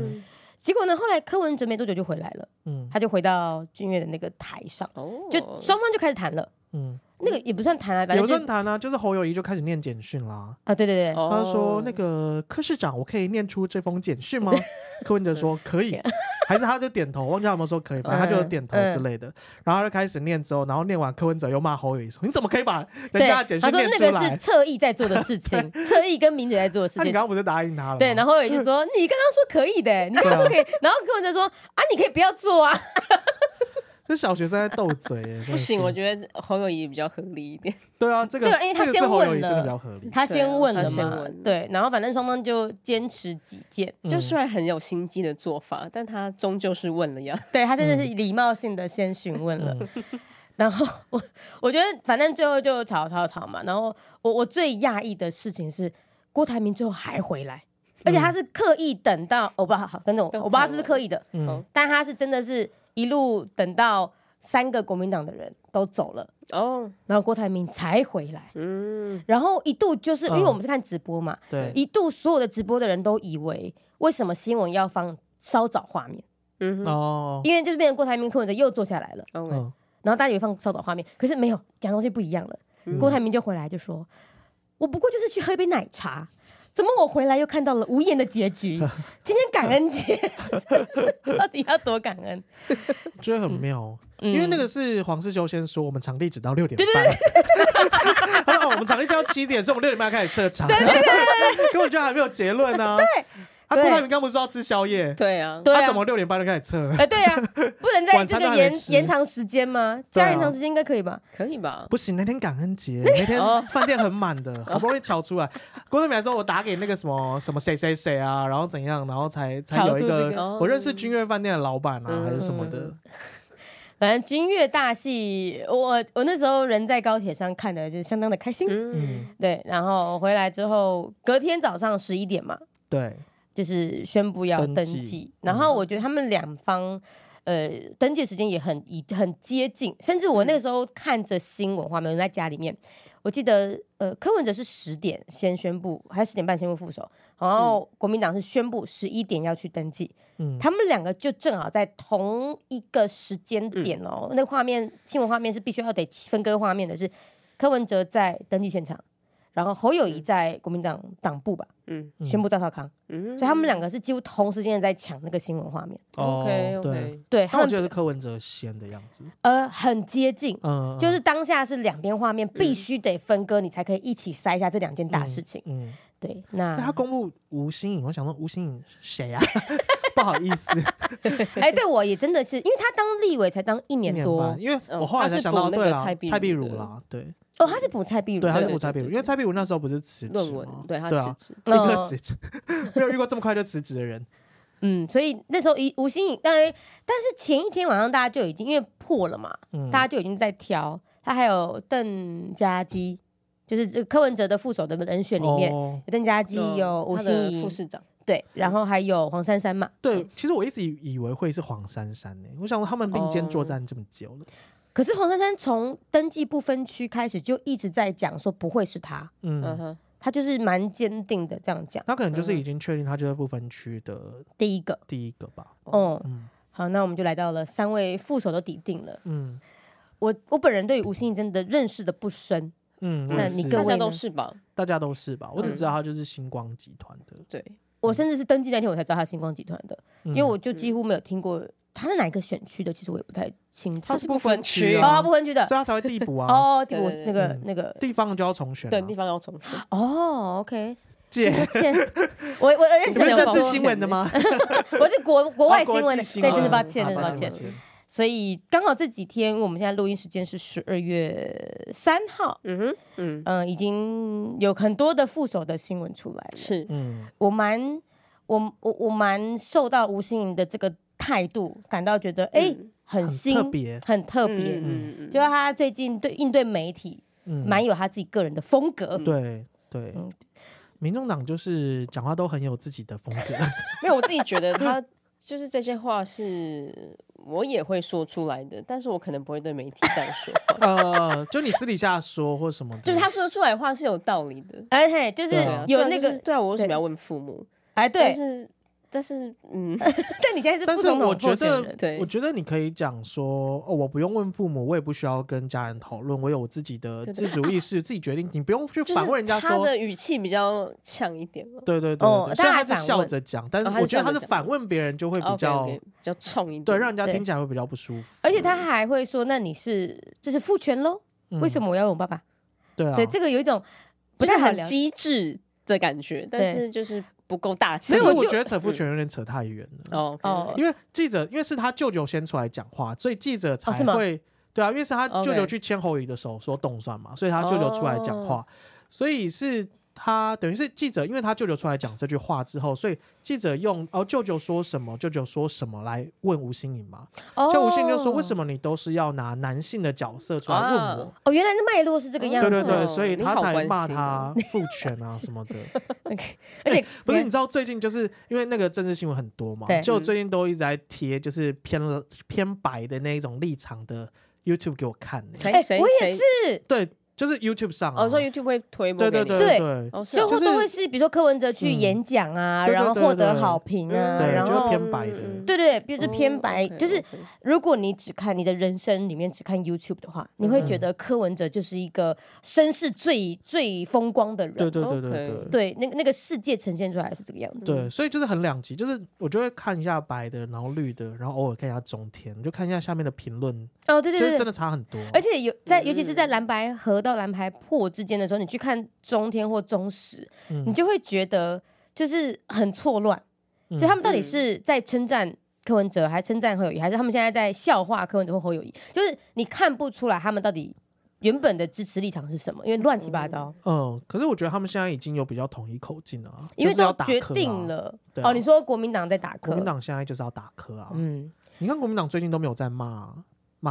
结果呢，后来柯文哲没多久就回来了。嗯，他就回到君悦的那个台上，就双方就开始谈了。嗯。那个也不算谈啊，反正也不算谈啊，就是侯友谊就开始念简讯啦。啊，对对对，他说那个柯市长，我可以念出这封简讯吗？柯文哲说可以，*laughs* 还是他就点头，忘记他有没有说可以，反正他就点头之类的。然后他就开始念之后，然后念完柯文哲又骂侯友谊说：“你怎么可以把人家 *laughs* 的简讯念出来？”他说那个是侧翼在做的事情，*laughs* 侧翼跟明姐在做的事情。你刚刚不是答应他了？对，然后侯友宜就说：“你刚刚说可以的，你刚刚说可以。”然后柯文哲说：“啊，你可以不要做啊。”这小学生在斗嘴，不行，我觉得侯友谊比较合理一点。对啊，这个对，因为他先问了，真的比较合理。他先问了嘛，对，然后反正双方就坚持己见，就虽然很有心机的做法，但他终究是问了呀。*laughs* 对，他真的是礼貌性的先询问了，*laughs* 然后我我觉得反正最后就吵吵吵嘛，然后我我最讶异的事情是郭台铭最后还回来，而且他是刻意等到欧巴，好，跟着我，我不知道是不是刻意的，嗯，但他是真的是。一路等到三个国民党的人都走了哦，然后郭台铭才回来。嗯，然后一度就是因为我们是看直播嘛，对，一度所有的直播的人都以为为什么新闻要放稍早画面？嗯哦，因为就是变成郭台铭柯文哲又坐下来了，嗯，然后大家以为放稍早画面，可是没有讲东西不一样了。郭台铭就回来就说：“我不过就是去喝一杯奶茶。”怎么我回来又看到了无言的结局？*laughs* 今天感恩节，*laughs* 到底要多感恩？觉得很妙，因为那个是黄世修先说，我们场地只到六点半，*laughs* 他说我们场地就要七点，所以我们六点半开始撤场，对对对，根本就还没有结论呢。对。他郭台铭刚不是说要吃宵夜？对啊，他怎么六点半就开始撤？哎，对啊，*laughs* 不能在这个延延长时间吗？加延长时间应该可以吧？可以吧？不行，那天感恩节，*laughs* 那天饭店很满的，*laughs* 好不容易瞧出来。郭台铭还说：“我打给那个什么什么谁谁谁啊，然后怎样，然后才才有一个我认识君悦饭店的老板啊，还是什么的。”反正君悦大戏，我我那时候人在高铁上看的，就相当的开心。嗯，对。然后回来之后，隔天早上十一点嘛。对。就是宣布要登记，然后我觉得他们两方，呃，登记时间也很一很接近，甚至我那个时候看着新闻画面，在家里面，我记得，呃，柯文哲是十点先宣布，还是十点半宣布副手，然后国民党是宣布十一点要去登记，嗯，他们两个就正好在同一个时间点哦，那个画面新闻画面是必须要得分割画面的，是柯文哲在登记现场。然后侯友谊在国民党党部吧，嗯，宣布赵少康，嗯，所以他们两个是几乎同时间在抢那个新闻画面。OK OK，对，他们觉得是柯文哲先的样子，呃，很接近，嗯，就是当下是两边画面必须得分割，你才可以一起塞下这两件大事情。嗯，对，那他公布吴新颖，我想说吴欣颖谁啊？*laughs* 不好意思，哎，对我也真的是，因为他当立委才当一年多，因为我后来才想到对了，蔡碧如啦，对。哦，他是补蔡壁如，对，他是补蔡壁如，因为蔡壁如那时候不是辞职论文，对他辞职，立刻辞职，没有遇过这么快就辞职的人。*laughs* 嗯，所以那时候一吴欣盈，但但是前一天晚上大家就已经因为破了嘛，大家就已经在挑，他还有邓家基，就是这柯文哲的副手的人选里面，有邓家基，有吴欣颖副市长，对，然后还有黄珊珊嘛。对，其实我一直以为会是黄珊珊呢，我想说他们并肩作战这么久了。可是黄珊珊从登记不分区开始就一直在讲说不会是他，嗯哼，他就是蛮坚定的这样讲。他可能就是已经确定他就是不分区的第一个，第一个吧。哦，好，那我们就来到了三位副手都抵定了。嗯，我我本人对吴欣盈真的认识的不深。嗯，那你大家都是吧？大家都是吧？我只知道他就是星光集团的。对，我甚至是登记那天我才知道他星光集团的，因为我就几乎没有听过。他是哪一个选区的？其实我也不太清楚。他是不分区哦，不分区的，所以他才会递补啊。*laughs* 哦，递补那个那个地方就要重选，对，地方要重选。哦，OK，姐，我我认识政治新闻的吗？*laughs* 我是国国外新闻的，对，真是抱歉，真是抱歉。所以刚好这几天，我们现在录音时间是十二月三号。嗯哼，嗯嗯，已经有很多的副手的新闻出来了。是，嗯，我蛮我我我蛮受到吴欣盈的这个。态度感到觉得哎、欸、很新很特别，很特别，嗯嗯，就是他最近对应对媒体，嗯，蛮有他自己个人的风格，对对，民众党就是讲话都很有自己的风格，*laughs* 没有，我自己觉得 *laughs* 他就是这些话是我也会说出来的，但是我可能不会对媒体这样说话，*laughs* 呃，就你私底下说或什么，就是他说出来的话是有道理的，哎嘿，就是有那个对啊，我为什么要问父母？哎，对。但是，嗯，*laughs* 但你现在是，但是我觉得，对，我觉得你可以讲说，哦，我不用问父母，我也不需要跟家人讨论，我有我自己的自主意识，自己决定，你不用去反问人家说。他的语气比较呛一点嘛。对对对，虽然他是笑着讲，但是我觉得他是反问别人就会比较比较冲一点，对，让人家听起来会比较不舒服。而且他还会说：“那你是这是父权喽？为什么我要问我爸爸？”对啊，对，这个有一种不是很机智的感觉，但是就是。不够大气，所以我觉得扯父权有点扯太远了。哦哦，因为记者，因为是他舅舅先出来讲话，所以记者才会对啊，因为是他舅舅去牵侯友宜的手说动算嘛，所以他舅舅出来讲话，所以是。他等于是记者，因为他舅舅出来讲这句话之后，所以记者用哦舅舅说什么，舅舅说什么来问吴欣颖嘛。就吴欣盈就说：“为什么你都是要拿男性的角色出来问我？”哦，原来的脉络是这个样子。对对对，所以他才骂他 *laughs* 父权啊什么的。*laughs* 而且不是你知道最近就是因为那个政治新闻很多嘛，就最近都一直在贴就是偏偏白的那一种立场的 YouTube 给我看。谁谁我也是对。就是 YouTube 上，哦，说 YouTube 会推播给你，对对对，就会都会是比如说柯文哲去演讲啊，然后获得好评啊，然后偏白的，对对，比如说偏白，就是如果你只看你的人生里面只看 YouTube 的话，你会觉得柯文哲就是一个身世最最风光的人，对对对对对，对，那个那个世界呈现出来是这个样子，对，所以就是很两极，就是我就会看一下白的，然后绿的，然后偶尔看一下中天，就看一下下面的评论，哦对对对，真的差很多，而且有在尤其是在蓝白合到蓝牌破之间的时候，你去看中天或中时，你就会觉得就是很错乱，就他们到底是在称赞柯文哲，还称赞侯友谊，还是他们现在在笑话柯文哲或侯友谊？就是你看不出来他们到底原本的支持立场是什么，因为乱七八糟。嗯，可是我觉得他们现在已经有比较统一口径了，因为都决定了。哦，你说国民党在打柯，国民党现在就是要打科啊。嗯，你看国民党最近都没有在骂。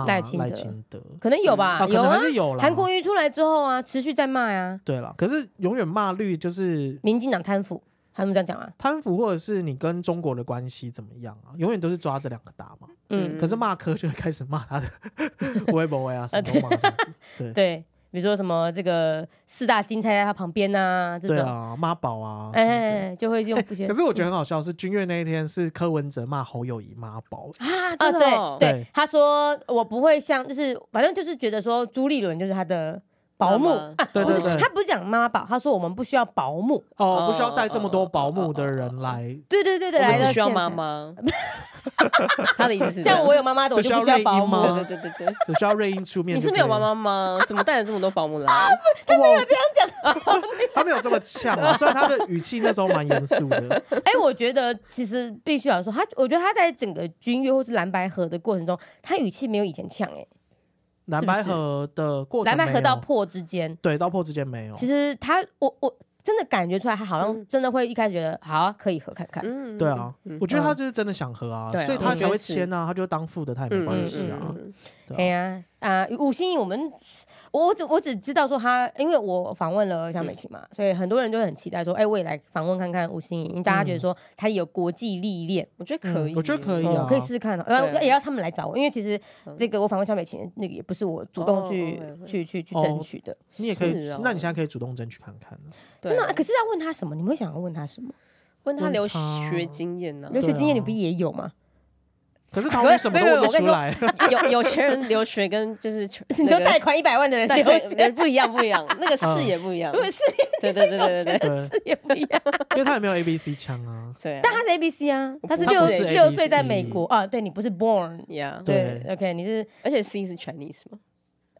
赖清德可能有吧，有啊，有韩国瑜出来之后啊，持续在骂呀。对了，可是永远骂绿就是民进党贪腐，他们这样讲啊？贪腐或者是你跟中国的关系怎么样啊？永远都是抓这两个打嘛。嗯，可是骂科就会开始骂他的 *laughs* 微博 *laughs* 啊什么骂。对对。比如说什么这个四大金钗在他旁边呐、啊，这种啊妈宝啊，哎、欸，就会用不些、欸。可是我觉得很好笑，是君悦那一天是柯文哲骂侯友谊妈宝啊，真的、哦啊、对对，对他说我不会像，就是反正就是觉得说朱立伦就是他的。保姆啊，对对对，他不是讲妈宝，他说我们不需要保姆哦，不需要带这么多保姆的人来。对对对对，我们只需要妈妈。*laughs* 他的意思是，像我有妈妈的，我就不需要保姆。对对对对对，只需要瑞英出面。你是没有妈妈吗？怎么带了这么多保姆来？他没有这样讲，他没有这么呛啊。*laughs* 虽然他的语气那时候蛮严肃的。哎，我觉得其实必须要说，他我觉得他在整个军乐或是蓝白河的过程中，他语气没有以前呛哎。蓝白河的过程，蓝白河到破之间，对，到破之间没有。其实他，我我真的感觉出来，他好像真的会一开始觉得，好啊，可以合看看。嗯，对啊，我觉得他就是真的想合啊，所以他才会签啊，他就当副的，他也没关系啊。对呀。啊，吴欣盈，我们我只我只知道说他，因为我访问了萧美琴嘛，所以很多人都很期待说，哎，未来访问看看吴欣盈，因为大家觉得说他有国际历练，我觉得可以，我觉得可以啊，可以试试看，然后也要他们来找我，因为其实这个我访问萧美琴那个也不是我主动去去去去争取的，你也可以，那你现在可以主动争取看看，真的，可是要问他什么？你们会想要问他什么？问他留学经验呢？留学经验你不也有吗？可是他为什么都问不出来？有 *laughs* 有钱人留学跟就是 *laughs* 你说贷款一百万的人留学。*laughs* 不一样，不一样，那个视野不一样，视野对对对对。对，视野不一样，因为他也没有 A B C 枪啊，对，但他是 A B C 啊，他是六六岁在美国。啊，对你不是 born，呀对，OK，你是，而且 C 是 Chinese 吗？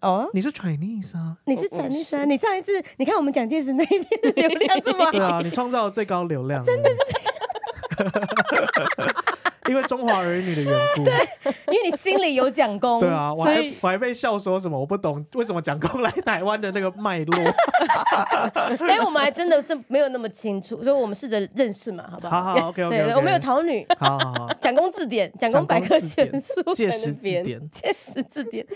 哦，你是 Chinese 啊，你是 Chinese 啊，你上一次你看我们蒋介石那一边的流量这么好，对啊，你创造了最高流量，真的是这样。因为中华儿女的缘故，*laughs* 对，因为你心里有蒋公，对啊，我还我还被笑说什么我不懂为什么蒋公来台湾的那个脉络，*laughs* 哎，我们还真的是没有那么清楚，所以我们试着认识嘛，好不好？好好，*laughs* OK OK，我们有桃女，好好好，蒋公字典，蒋公百科全书，介石字典，介石字典。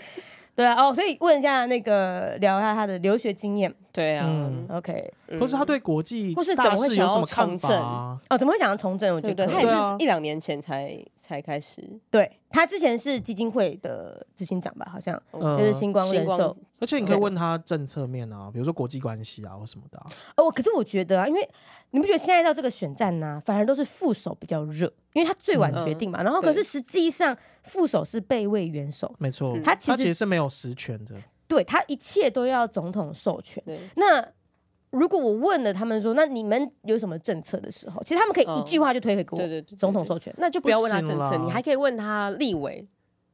对啊，哦，所以问一下那个聊一下他的留学经验。对啊，OK，或是他对国际或是怎么会想要从政哦？怎么会想要从政？我觉得他也是一两年前才才开始。对，他之前是基金会的执行长吧？好像就是星光人寿。而且你可以问他政策面啊，比如说国际关系啊或什么的。哦，可是我觉得啊，因为你不觉得现在到这个选战呢，反而都是副手比较热，因为他最晚决定嘛。然后可是实际上副手是备位元首，没错，他其实是没有实权的。对，他一切都要总统授权。那如果我问了他们说，那你们有什么政策的时候，其实他们可以一句话就推回给我。对对对，总统授权，那就不要问他政策，你还可以问他立委，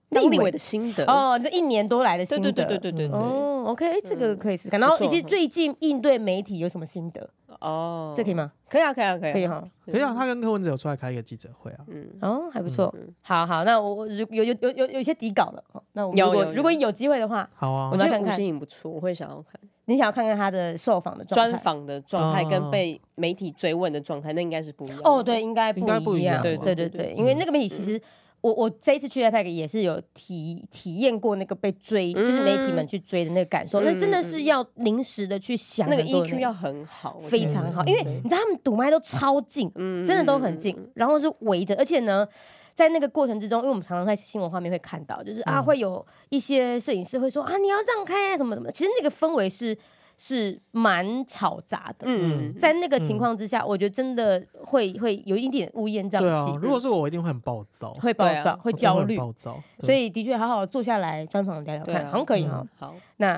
立委的心得哦，这一年多来的心得。对对对对对。哦，OK，这个可以试试看。然后以及最近应对媒体有什么心得？哦，这可以吗？可以啊，可以啊，可以，可以哈。可以啊，他跟柯文哲有出来开一个记者会啊。嗯，哦，还不错。嗯好好，那我有有有有有一些底稿了。那我如果如果有机会的话，好啊，我觉得吴欣颖不错，我会想要看。你想要看看他的受访的专访的状态，跟被媒体追问的状态，那应该是不一样。哦，对，应该不一样。对对对对，因为那个媒体其实。我我这一次去 IPAC 也是有体体验过那个被追，嗯、就是媒体们去追的那个感受，嗯、那真的是要临时的去想，那个 EQ 要很好，非常好，因为你知道他们堵麦都超近，嗯、真的都很近，嗯、然后是围着，而且呢，在那个过程之中，因为我们常常在新闻画面会看到，就是啊，会有一些摄影师会说啊，你要让开啊，什么什么。其实那个氛围是是蛮吵杂的。嗯，在那个情况之下，我觉得真的会会有一点乌烟瘴气。如果是我，我一定会很暴躁，会暴躁，会焦虑，暴躁。所以的确，好好坐下来专访聊聊看，好像可以哈。好，那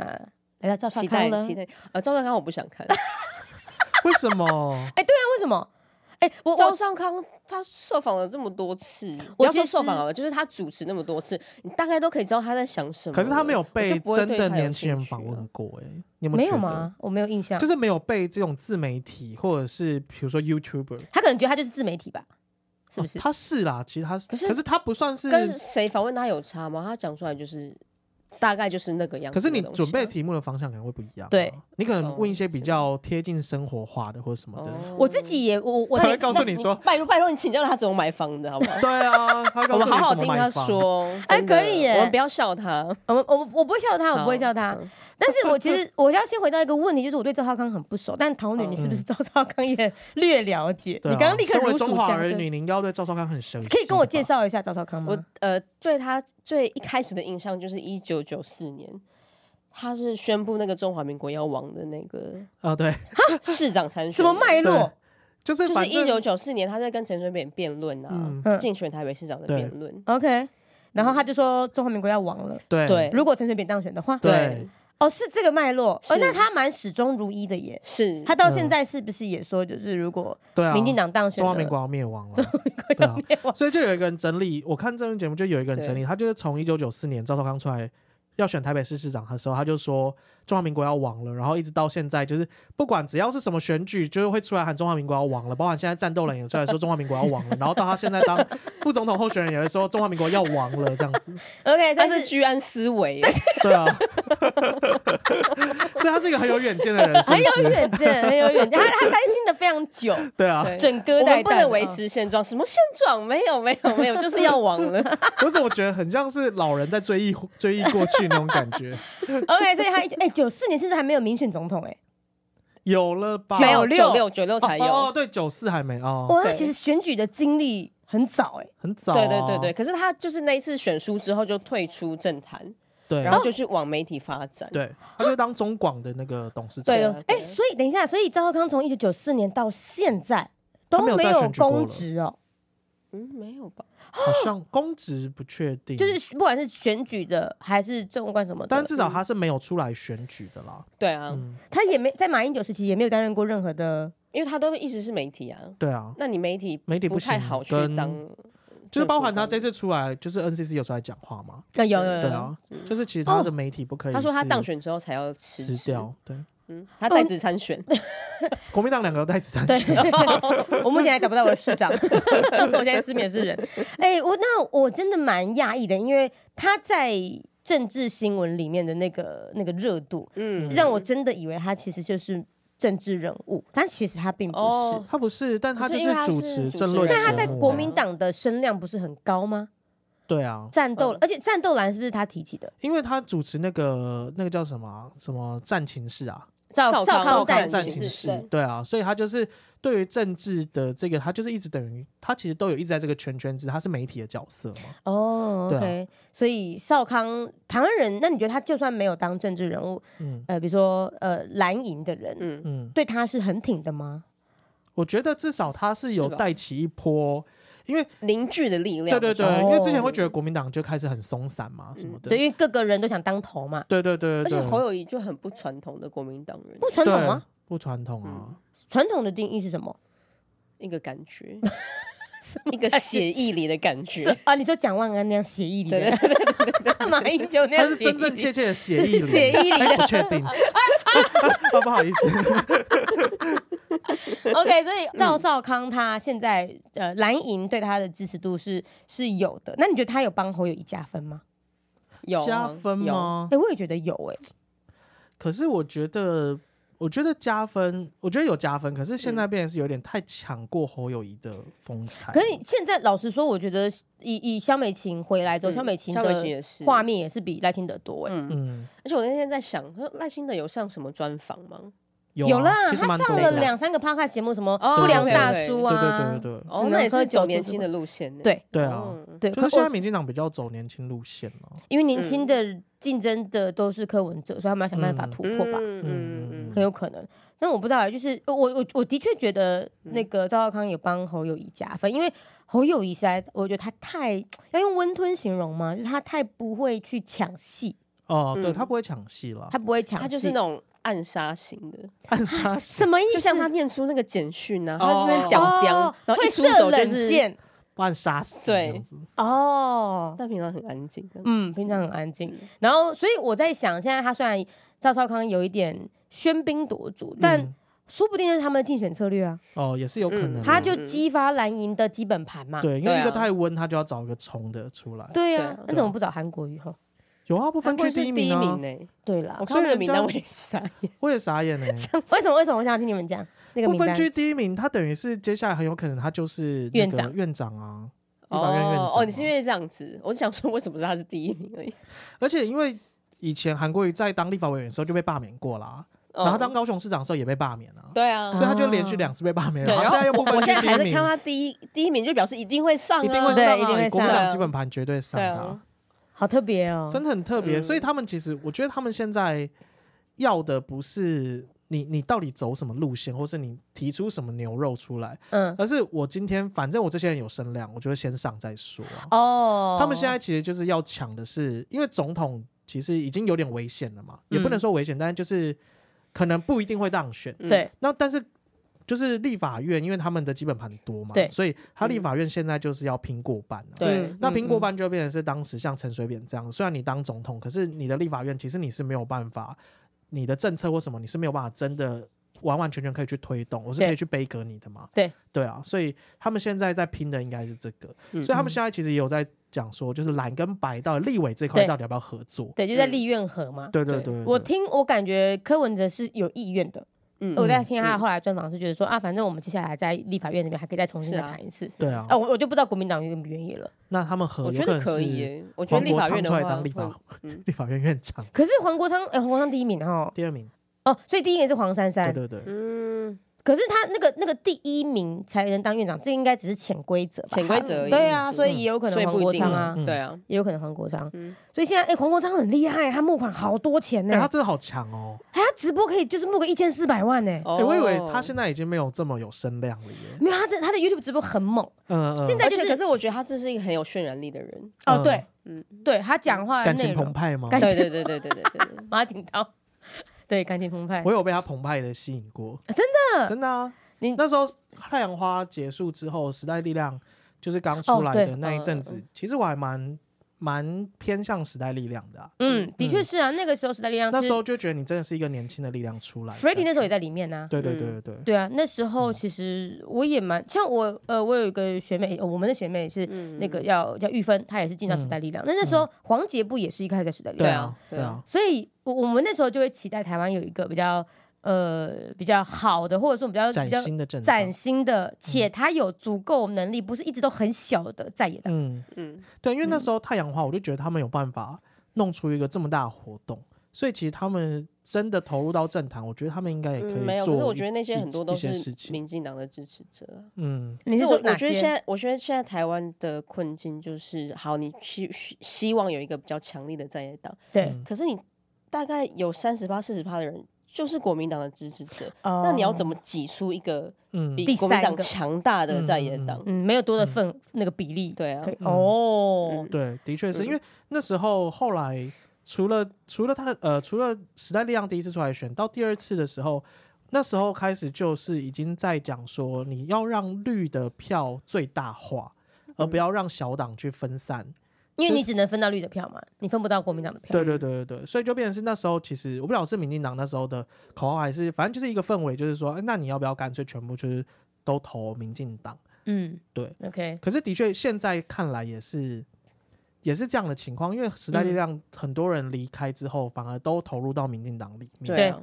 来到赵少康呢。期待，呃，赵少康我不想看。*laughs* *laughs* 为什么？哎，对啊，为什么？哎，我赵尚康他受访了这么多次，我要说受访了，就是他主持那么多次，你大概都可以知道他在想什么。可是他没有被真的年轻人访问过，哎，你有没有吗？我没有印象，就是没有被这种自媒体或者是比如说 YouTuber，他可能觉得他就是自媒体吧，是不是？他是啦，其实他是，可是可是他不算是跟谁访问他有差吗？他讲出来就是。大概就是那个样子。可是你准备题目的方向可能会不一样。对，你可能问一些比较贴近生活化的或者什么的。我自己也我我他会告诉你说，拜托拜托你请教他怎么买房的好不好？对啊，他告诉你怎么买房。我们好好听他说，哎，可以耶，我们不要笑他，我们我我不会笑他，我不会笑他。但是我其实 *laughs* 我要先回到一个问题，就是我对赵少康很不熟，但桃女你是不是赵少康也略了解？你刚刚立刻如数家珍。女，你要对赵少康很熟悉，可以跟我介绍一下赵少康吗？我呃，对他最一开始的印象就是一九九四年。他是宣布那个中华民国要亡的那个啊，对，市长参选什么脉络？就是就是一九九四年他在跟陈水扁辩论啊，竞选台北市长的辩论。OK，然后他就说中华民国要亡了。对，如果陈水扁当选的话，对，哦，是这个脉络。哦，那他蛮始终如一的耶。是他到现在是不是也说，就是如果民进党当选，中华民国要灭亡了，中华民国要灭亡。所以就有一个人整理，我看这档节目就有一个人整理，他就是从一九九四年赵少康出来。要选台北市市长的时候，他就说中华民国要亡了，然后一直到现在，就是不管只要是什么选举，就是会出来喊中华民国要亡了，包括现在战斗人也出来说中华民国要亡了，然后到他现在当副总统候选人也会说中华民国要亡了这样子。OK，他是居安思危，对啊，*laughs* 所以他是一个很有远见的人，很有远见，很有远见，他他担心的非常久，对啊，整个代不能维持现状，什么现状没有没有没有，就是要亡了。*laughs* 我怎么觉得很像是老人在追忆追忆过去那种感觉。OK，所以他哎九四年甚至还没有民选总统哎，有了吧？九六九六才有哦，对，九四还没哦。哇，他其实选举的经历很早哎，很早。对对对对，可是他就是那一次选输之后就退出政坛，对，然后就去往媒体发展。对，他就当中广的那个董事长。对，哎，所以等一下，所以赵浩康从一九九四年到现在都没有公职哦。嗯，没有吧？好像公职不确定，就是不管是选举的还是政务官什么的，但至少他是没有出来选举的啦。对啊，他也没在马英九时期也没有担任过任何的，因为他都一直是媒体啊。对啊，那你媒体媒体不太好去当，就是包含他这次出来，就是 NCC 有出来讲话吗？有有有，对啊，就是其实他的媒体不可以。他说他当选之后才要辞掉，对。嗯，他代职参选，*laughs* 国民党两个都代职参选。*laughs* 对，我目前还找不到我的市长，*laughs* 我现在失眠是人。哎、欸，我那我真的蛮讶异的，因为他在政治新闻里面的那个那个热度，嗯，让我真的以为他其实就是政治人物，但其实他并不是，哦、他不是，但他就是主持政论。但他在国民党的声量不是很高吗？对啊，战斗，而且战斗蓝是不是他提起的？因为他主持那个那个叫什么什么战情室啊。少康战情室，对啊，所以他就是对于政治的这个，他就是一直等于他其实都有一直在这个圈圈子，他是媒体的角色嘛。哦，OK，所以少康台湾人，那你觉得他就算没有当政治人物，嗯，呃，比如说呃蓝营的人，嗯嗯，对他是很挺的吗？我觉得至少他是有带起一波。因为凝聚的力量，对对对，因为之前会觉得国民党就开始很松散嘛，什么的。对，因为各个人都想当头嘛。对对对，而且侯友宜就很不传统的国民党人，不传统吗？不传统啊。传统的定义是什么？一个感觉，一个协议里的感觉啊！你说蒋万安那样协议里的，马英九那样，他是真真切切的协议里，协议里不确定。*laughs* 不好意思。*laughs* OK，所以赵少康他现在呃蓝营对他的支持度是是有的，那你觉得他有帮侯友宜加分吗？有加分吗？哎、欸，我也觉得有哎、欸。可是我觉得，我觉得加分，我觉得有加分。可是现在变成是有点太抢过侯友谊的风采。可是你现在老实说，我觉得以以萧美琴回来之后，萧、嗯、美琴的画面也是比赖清德多哎、欸。嗯嗯。而且我那天在想，说赖清德有上什么专访吗？有啦，他上了两三个 podcast 节目，什么不良大叔啊，对对对对，哦，那也是走年轻的路线。对对啊，对。可是现在民进党比较走年轻路线哦，因为年轻的竞争的都是柯文哲，所以他们要想办法突破吧，嗯嗯嗯，很有可能。但我不知道，就是我我我的确觉得那个赵少康有帮侯友谊加分，因为侯友谊实在，我觉得他太要用温吞形容吗？就是他太不会去抢戏哦，对他不会抢戏了，他不会抢，他就是那种。*laughs* 暗杀型的，暗杀什么意思？就像他念出那个简讯啊，他那边屌屌，然后一出手就是暗杀死，对，哦，但平常很安静，嗯，平常很安静。然后，所以我在想，现在他虽然赵少康有一点喧宾夺主，但说不定就是他们的竞选策略啊。哦，也是有可能，他就激发蓝营的基本盘嘛。对，因为一个太温，他就要找一个冲的出来。对呀，那怎么不找韩国瑜？哈？有啊，不分区第一名呢。对啦，我看那个名单我也傻眼，*laughs* 我也傻眼 *laughs* 呢。为什么？为什么？我想听你们讲那个名单。不分区第一名，他等于是接下来很有可能他就是院长，院长啊，立法院院长。哦，你是因为这样子，我就想说为什么是他是第一名而已。而且因为以前韩国瑜在当立法委员的时候就被罢免过啦，然后当高雄市长的时候也被罢免了。对啊，所以他就连续两次被罢免。然后现在又不分我现在还是看他第一第一名，就表示一定会上，一定会上，一定会上。国民党基本盘绝对上的。好特别哦，真的很特别，所以他们其实，我觉得他们现在要的不是你，你到底走什么路线，或是你提出什么牛肉出来，嗯，而是我今天反正我这些人有声量，我就会先上再说。哦，他们现在其实就是要抢的是，因为总统其实已经有点危险了嘛，也不能说危险，但是就是可能不一定会当选。对，那但是。就是立法院，因为他们的基本盘多嘛，对所以他立法院现在就是要拼过半。对，那拼过半就变成是当时像陈水扁这样，虽然你当总统，可是你的立法院其实你是没有办法，你的政策或什么你是没有办法真的完完全全可以去推动，我是可以去背革你的嘛。对，对啊，所以他们现在在拼的应该是这个，所以他们现在其实也有在讲说，就是蓝跟白到立委这块到底要不要合作？对，就在立院合嘛。对对对，我听我感觉柯文哲是有意愿的。嗯我在听他后来专访是觉得说啊，反正我们接下来在立法院那边还可以再重新再谈一次。对啊，我我就不知道国民党愿不愿意了。那他们合，我觉得可以。我觉得立法院出来当立法 *laughs* 立法院院长。可是黄国昌，哎，黄国昌第一名哈。第二名。哦，所以第一名是黄珊珊。对对对。嗯。可是他那个那个第一名才能当院长，这应该只是潜规则，潜规则而已。对啊，所以也有可能黄国昌啊，对啊，也有可能黄国昌。所以现在哎，黄国昌很厉害，他募款好多钱呢。他真的好强哦！哎，他直播可以就是募个一千四百万呢。我以为他现在已经没有这么有声量了耶。没有，他这他的 YouTube 直播很猛。嗯嗯。现在就是，可是我觉得他这是一个很有渲染力的人。哦，对，嗯，对他讲话感情澎湃吗？对对对对对对对，*laughs* 马景涛，对，感情澎湃。我有被他澎湃的吸引过，真的，真的啊。你那时候太阳花结束之后，时代力量就是刚出来的那一阵子，其实我还蛮蛮偏向时代力量的。嗯，的确是啊，那个时候时代力量那时候就觉得你真的是一个年轻的力量出来。Freddie 那时候也在里面呢。对对对对对。对啊，那时候其实我也蛮像我呃，我有一个学妹，我们的学妹是那个叫叫玉芬，她也是进到时代力量。那那时候黄杰不也是一开始在时代力量？对啊，对啊。所以我我们那时候就会期待台湾有一个比较。呃，比较好的，或者说比较比较崭新的，且他有足够能力，不是一直都很小的在野党。嗯嗯，对，因为那时候太阳花，我就觉得他们有办法弄出一个这么大的活动，所以其实他们真的投入到政坛，我觉得他们应该也可以做。没有，可是我觉得那些很多都是民进党的支持者。嗯，你是我？我觉得现在，我觉得现在台湾的困境就是，好，你希希望有一个比较强力的在野党，对，可是你大概有三十趴、四十趴的人。就是国民党的支持者，那你要怎么挤出一个比国民党强大的在野党？嗯，没有多的份那个比例，对啊，哦，对，的确是。因为那时候后来除了除了他呃除了时代力量第一次出来选，到第二次的时候，那时候开始就是已经在讲说你要让绿的票最大化，而不要让小党去分散。因为你只能分到绿的票嘛，你分不到国民党的票。对对对对对，所以就变成是那时候，其实我不知道是民进党那时候的口号，还是反正就是一个氛围，就是说，那你要不要干脆全部就是都投民进党？嗯，对，OK。可是的确，现在看来也是。也是这样的情况，因为时代力量很多人离开之后，反而都投入到民进党里面。对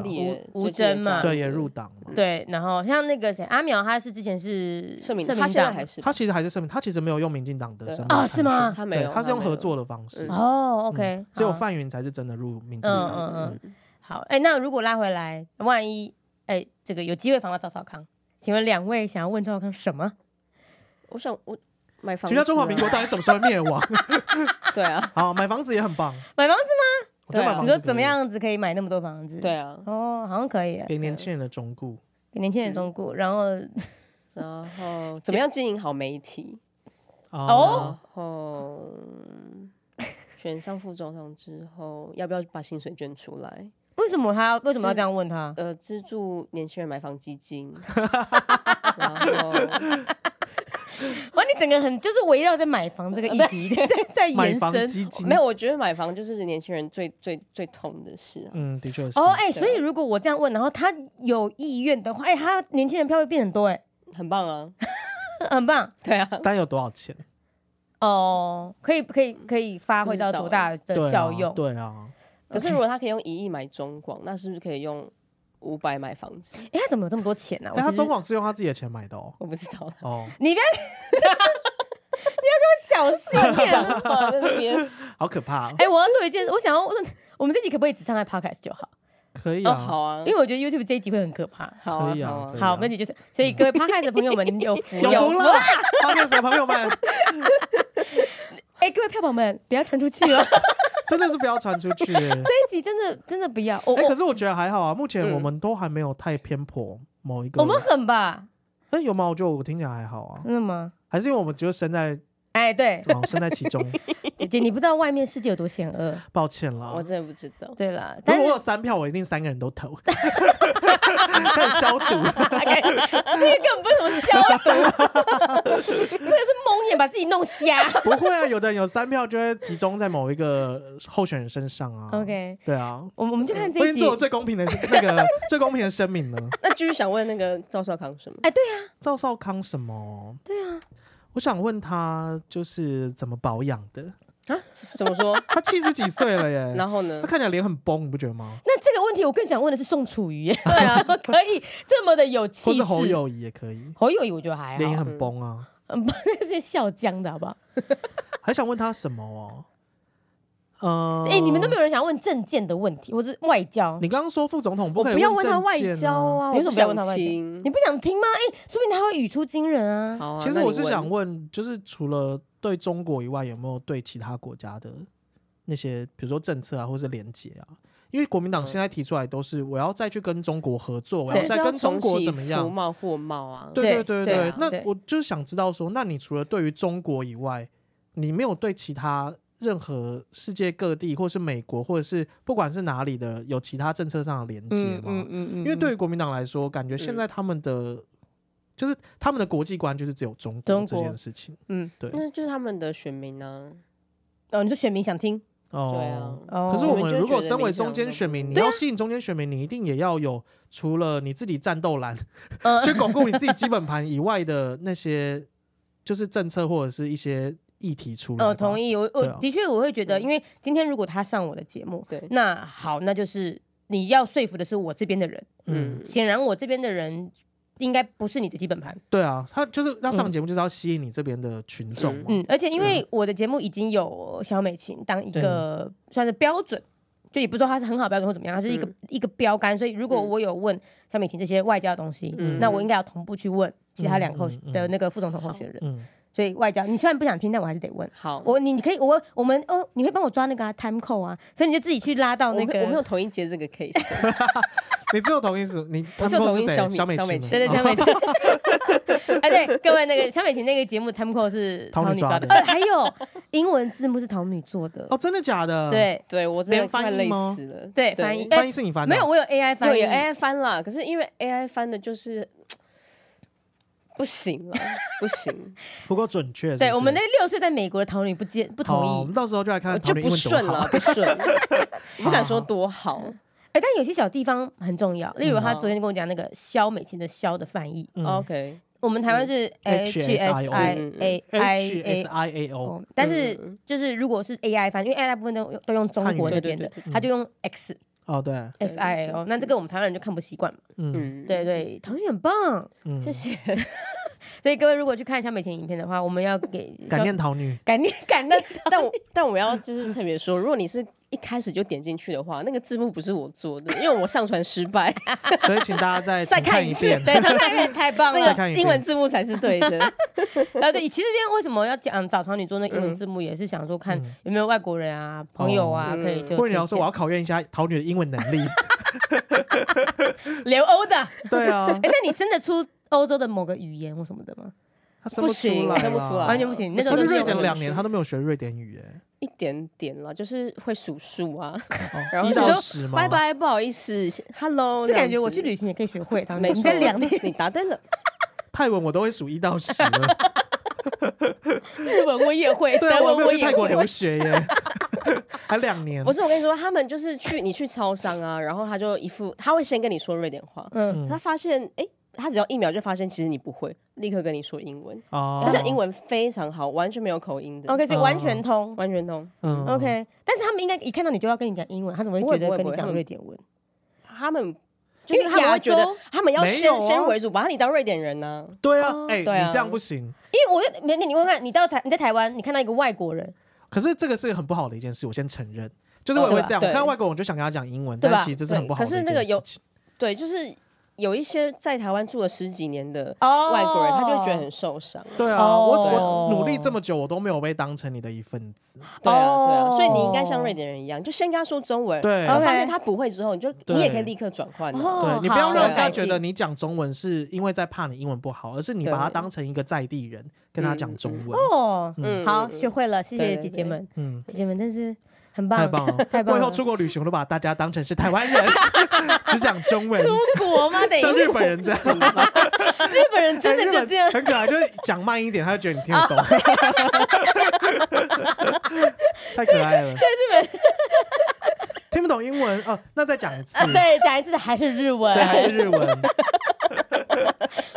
对，吴吴峥嘛，对，也入党嘛。对，然后像那个谁，阿苗，他是之前是社民，他现在还是，他其实还是社民，他其实没有用民进党的身份啊？是吗？他没有，他是用合作的方式。哦，OK，只有范云才是真的入民进党。嗯嗯嗯。好，哎，那如果拉回来，万一哎，这个有机会访到赵少康，请问两位想要问赵少康什么？我想我买房子。其他中华民国到底什么时候灭亡？*laughs* 对啊，好，买房子也很棒。买房子吗？对啊，你说怎么样子可以买那么多房子？对啊，哦，好像可以。给年轻人的忠告，给年轻人忠告，然后 *laughs* 然后怎么样经营好媒体？哦，然后选上副总统之后，要不要把薪水捐出来？为什么他要为什么要这样问他？呃，资助年轻人买房基金。*laughs* 然后。*laughs* 哇，你整个很就是围绕在买房这个议题 *laughs* 在在延伸，没有，我觉得买房就是年轻人最最最痛的事啊。嗯，的确是。哦，哎，所以如果我这样问，然后他有意愿的话，哎，他年轻人票会变很多，哎，很棒啊，*laughs* 很棒。对啊，但有多少钱？哦，可以可以可以发挥到多大的效用？对啊。可是如果他可以用一亿买中广，那是不是可以用？五百买房子，哎，他怎么有这么多钱呢？他中广是用他自己的钱买的哦，我不知道哦。*laughs* 你别，*laughs* 你要给我小心点，*laughs* 好可怕。哎，我要做一件事，我想要问，我们这集可不可以只上在 Podcast 就好？可以啊，好啊，因为我觉得 YouTube 这一集会很可怕。好，可以啊，好，那集就是，所以各位 Podcast 的朋友们，有福有福了，Podcast 的朋友们。哎，各位票宝们，不要传出去了。真的是不要传出去。*laughs* 这一集真的真的不要。哎，可是我觉得还好啊，目前我们都还没有太偏颇某一个。我们很吧？哎，有吗？我觉得我听起来还好啊。真的吗？还是因为我们只有生在哎对，身在其中。*laughs* 姐姐，你不知道外面世界有多险恶。抱歉了，我真的不知道。对了，如果我有三票，我一定三个人都投。开始消毒，这个根本不是什么消毒，*laughs* 这个是蒙眼把自己弄瞎。不会啊，有的人有三票就会集中在某一个候选人身上啊。OK，对啊，我们我们就看这一集，我已经做了最公平的那个 *laughs* 最公平的声明了。那继续想问那个赵少康什么？哎，对啊，赵少康什么？对啊，我想问他就是怎么保养的。啊？怎么说？*laughs* 他七十几岁了耶，*laughs* 然后呢？他看起来脸很崩，你不觉得吗？那这个问题我更想问的是宋楚瑜，对啊，*laughs* 可以这么的有气势？或是侯友谊也可以，侯友谊我觉得还好，脸很崩啊，嗯，那是笑僵的好不好？还想问他什么哦？呃，哎，你们都没有人想问政见的问题，或是外交？你刚刚说副总统不可以不要问他外交啊？为什么不要问他外交？你不想听吗？哎，说不定他会语出惊人啊。其实我是想问，就是除了对中国以外，有没有对其他国家的？那些比如说政策啊，或是连结啊，因为国民党现在提出来都是我要再去跟中国合作，我要再跟中国怎么样？服贸货贸啊，对对对对。那我就是想知道说，那你除了对于中国以外，你没有对其他任何世界各地，或是美国，或者是不管是哪里的，有其他政策上的连接吗？嗯嗯嗯。因为对于国民党来说，感觉现在他们的就是他们的国际观就是只有中国这件事情。嗯，对。那就是他们的选民呢？哦，你说选民想听？哦，对啊可是我们如果身为中间选民，你要吸引中间选民，你一定也要有除了你自己战斗蓝，*laughs* 去巩固你自己基本盘以外的那些，就是政策或者是一些议题出来。呃，同意，我我的确我会觉得，因为今天如果他上我的节目，对，那好，那就是你要说服的是我这边的人，嗯，显然我这边的人。应该不是你的基本盘。对啊，他就是要上节目，就是要吸引你这边的群众。嗯，而且因为我的节目已经有小美琴当一个算是标准，就也不说他是很好标准或怎么样，他是一个一个标杆。所以如果我有问小美琴这些外交的东西，那我应该要同步去问其他两个的那个副总统候选人。所以外交，你虽然不想听，但我还是得问。好，我你可以，我我们哦，你会帮我抓那个啊 time code 啊，所以你就自己去拉到那个。我没有同意接这个 case。*laughs* 你只有同意是？你他们都是谁？萧美琴，对对，小美琴。哎，*laughs* 对，各位那个小美琴那个节目，time code 是桃女抓的。呃，还有英文字幕是桃女做的。哦，真的假的？对对，我连翻译吗？对，翻译翻译是你翻的？没有，我有 AI 翻译，有 AI 翻了。可是因为 AI 翻的就是不行了，*laughs* 不行，不够准确。对，我们那六岁在美国的桃女不接不同意，我们到时候就来看，就不顺了，不顺，*laughs* 不敢说多好。哎，但有些小地方很重要，例如他昨天跟我讲那个肖美琴的“肖”的翻译。OK，我们台湾是 H S I A I S I A O，但是就是如果是 AI 翻，因为 AI 大部分都都用中国那边的，他就用 X。哦，对，S I O，那这个我们台湾人就看不习惯嘛。嗯，对对，桃女很棒，谢谢。所以各位如果去看一下美琴影片的话，我们要给 *laughs* 感念桃女，感念感念。但我但我要就是特别说，如果你是。一开始就点进去的话，那个字幕不是我做的，因为我上传失败，*laughs* 所以请大家再再看一次。对，重看一遍太棒了，那个英文字幕才是对的。*laughs* 啊，对，其实今天为什么要讲找草女做那英文字幕，也是想说看有没有外国人啊、朋友啊可以就。或者你要说我要考验一下桃女的英文能力，留欧的。对啊，哎，那你生得出欧洲的某个语言或什么的吗？他生不出来，生不出来，完全不行。那时候瑞典两年，他都没有学瑞典语，言。一点点了，就是会数数啊，然后一到十吗？拜拜，不好意思，Hello，这感觉我去旅行也可以学会。你在，两年你答对了。泰文我都会数一到十了。日文我也会，对，我没有去泰国留学耶，*laughs* 还两年。不是，我跟你说，他们就是去你去超商啊，然后他就一副他会先跟你说瑞典话，嗯，他发现哎。他只要一秒就发现，其实你不会，立刻跟你说英文。哦，而且英文非常好，完全没有口音的。OK，所以完全通，完全通。嗯，OK。但是他们应该一看到你就要跟你讲英文，他怎么会觉得跟你讲瑞典文？他们就是他们会觉得他们要先先为主，把你当瑞典人呢？对啊，哎，你这样不行。因为我就你你问看，你到台你在台湾，你看到一个外国人，可是这个是很不好的一件事，我先承认，就是我会这样，我看到外国人我就想跟他讲英文，但其实这是很不好的。可是那个有，对，就是。有一些在台湾住了十几年的外国人，他就会觉得很受伤。对啊，我我努力这么久，我都没有被当成你的一份子。对啊，对啊，所以你应该像瑞典人一样，就先跟他说中文，对，然后发现他不会之后，你就你也可以立刻转换。对，你不要让人家觉得你讲中文是因为在怕你英文不好，而是你把他当成一个在地人跟他讲中文。哦，嗯，好，学会了，谢谢姐姐们，嗯，姐姐们，但是。很棒，太棒了！*laughs* 太棒了！我以后出国旅行，我都把大家当成是台湾人，*laughs* 只讲中文。出国吗？像日本人这样。*laughs* 日本人真的就这样，很可爱，就是讲慢一点，他就觉得你听得懂。太可爱了。日本听不懂英文哦，那再讲一次。对，讲一次还是日文，对，还是日文。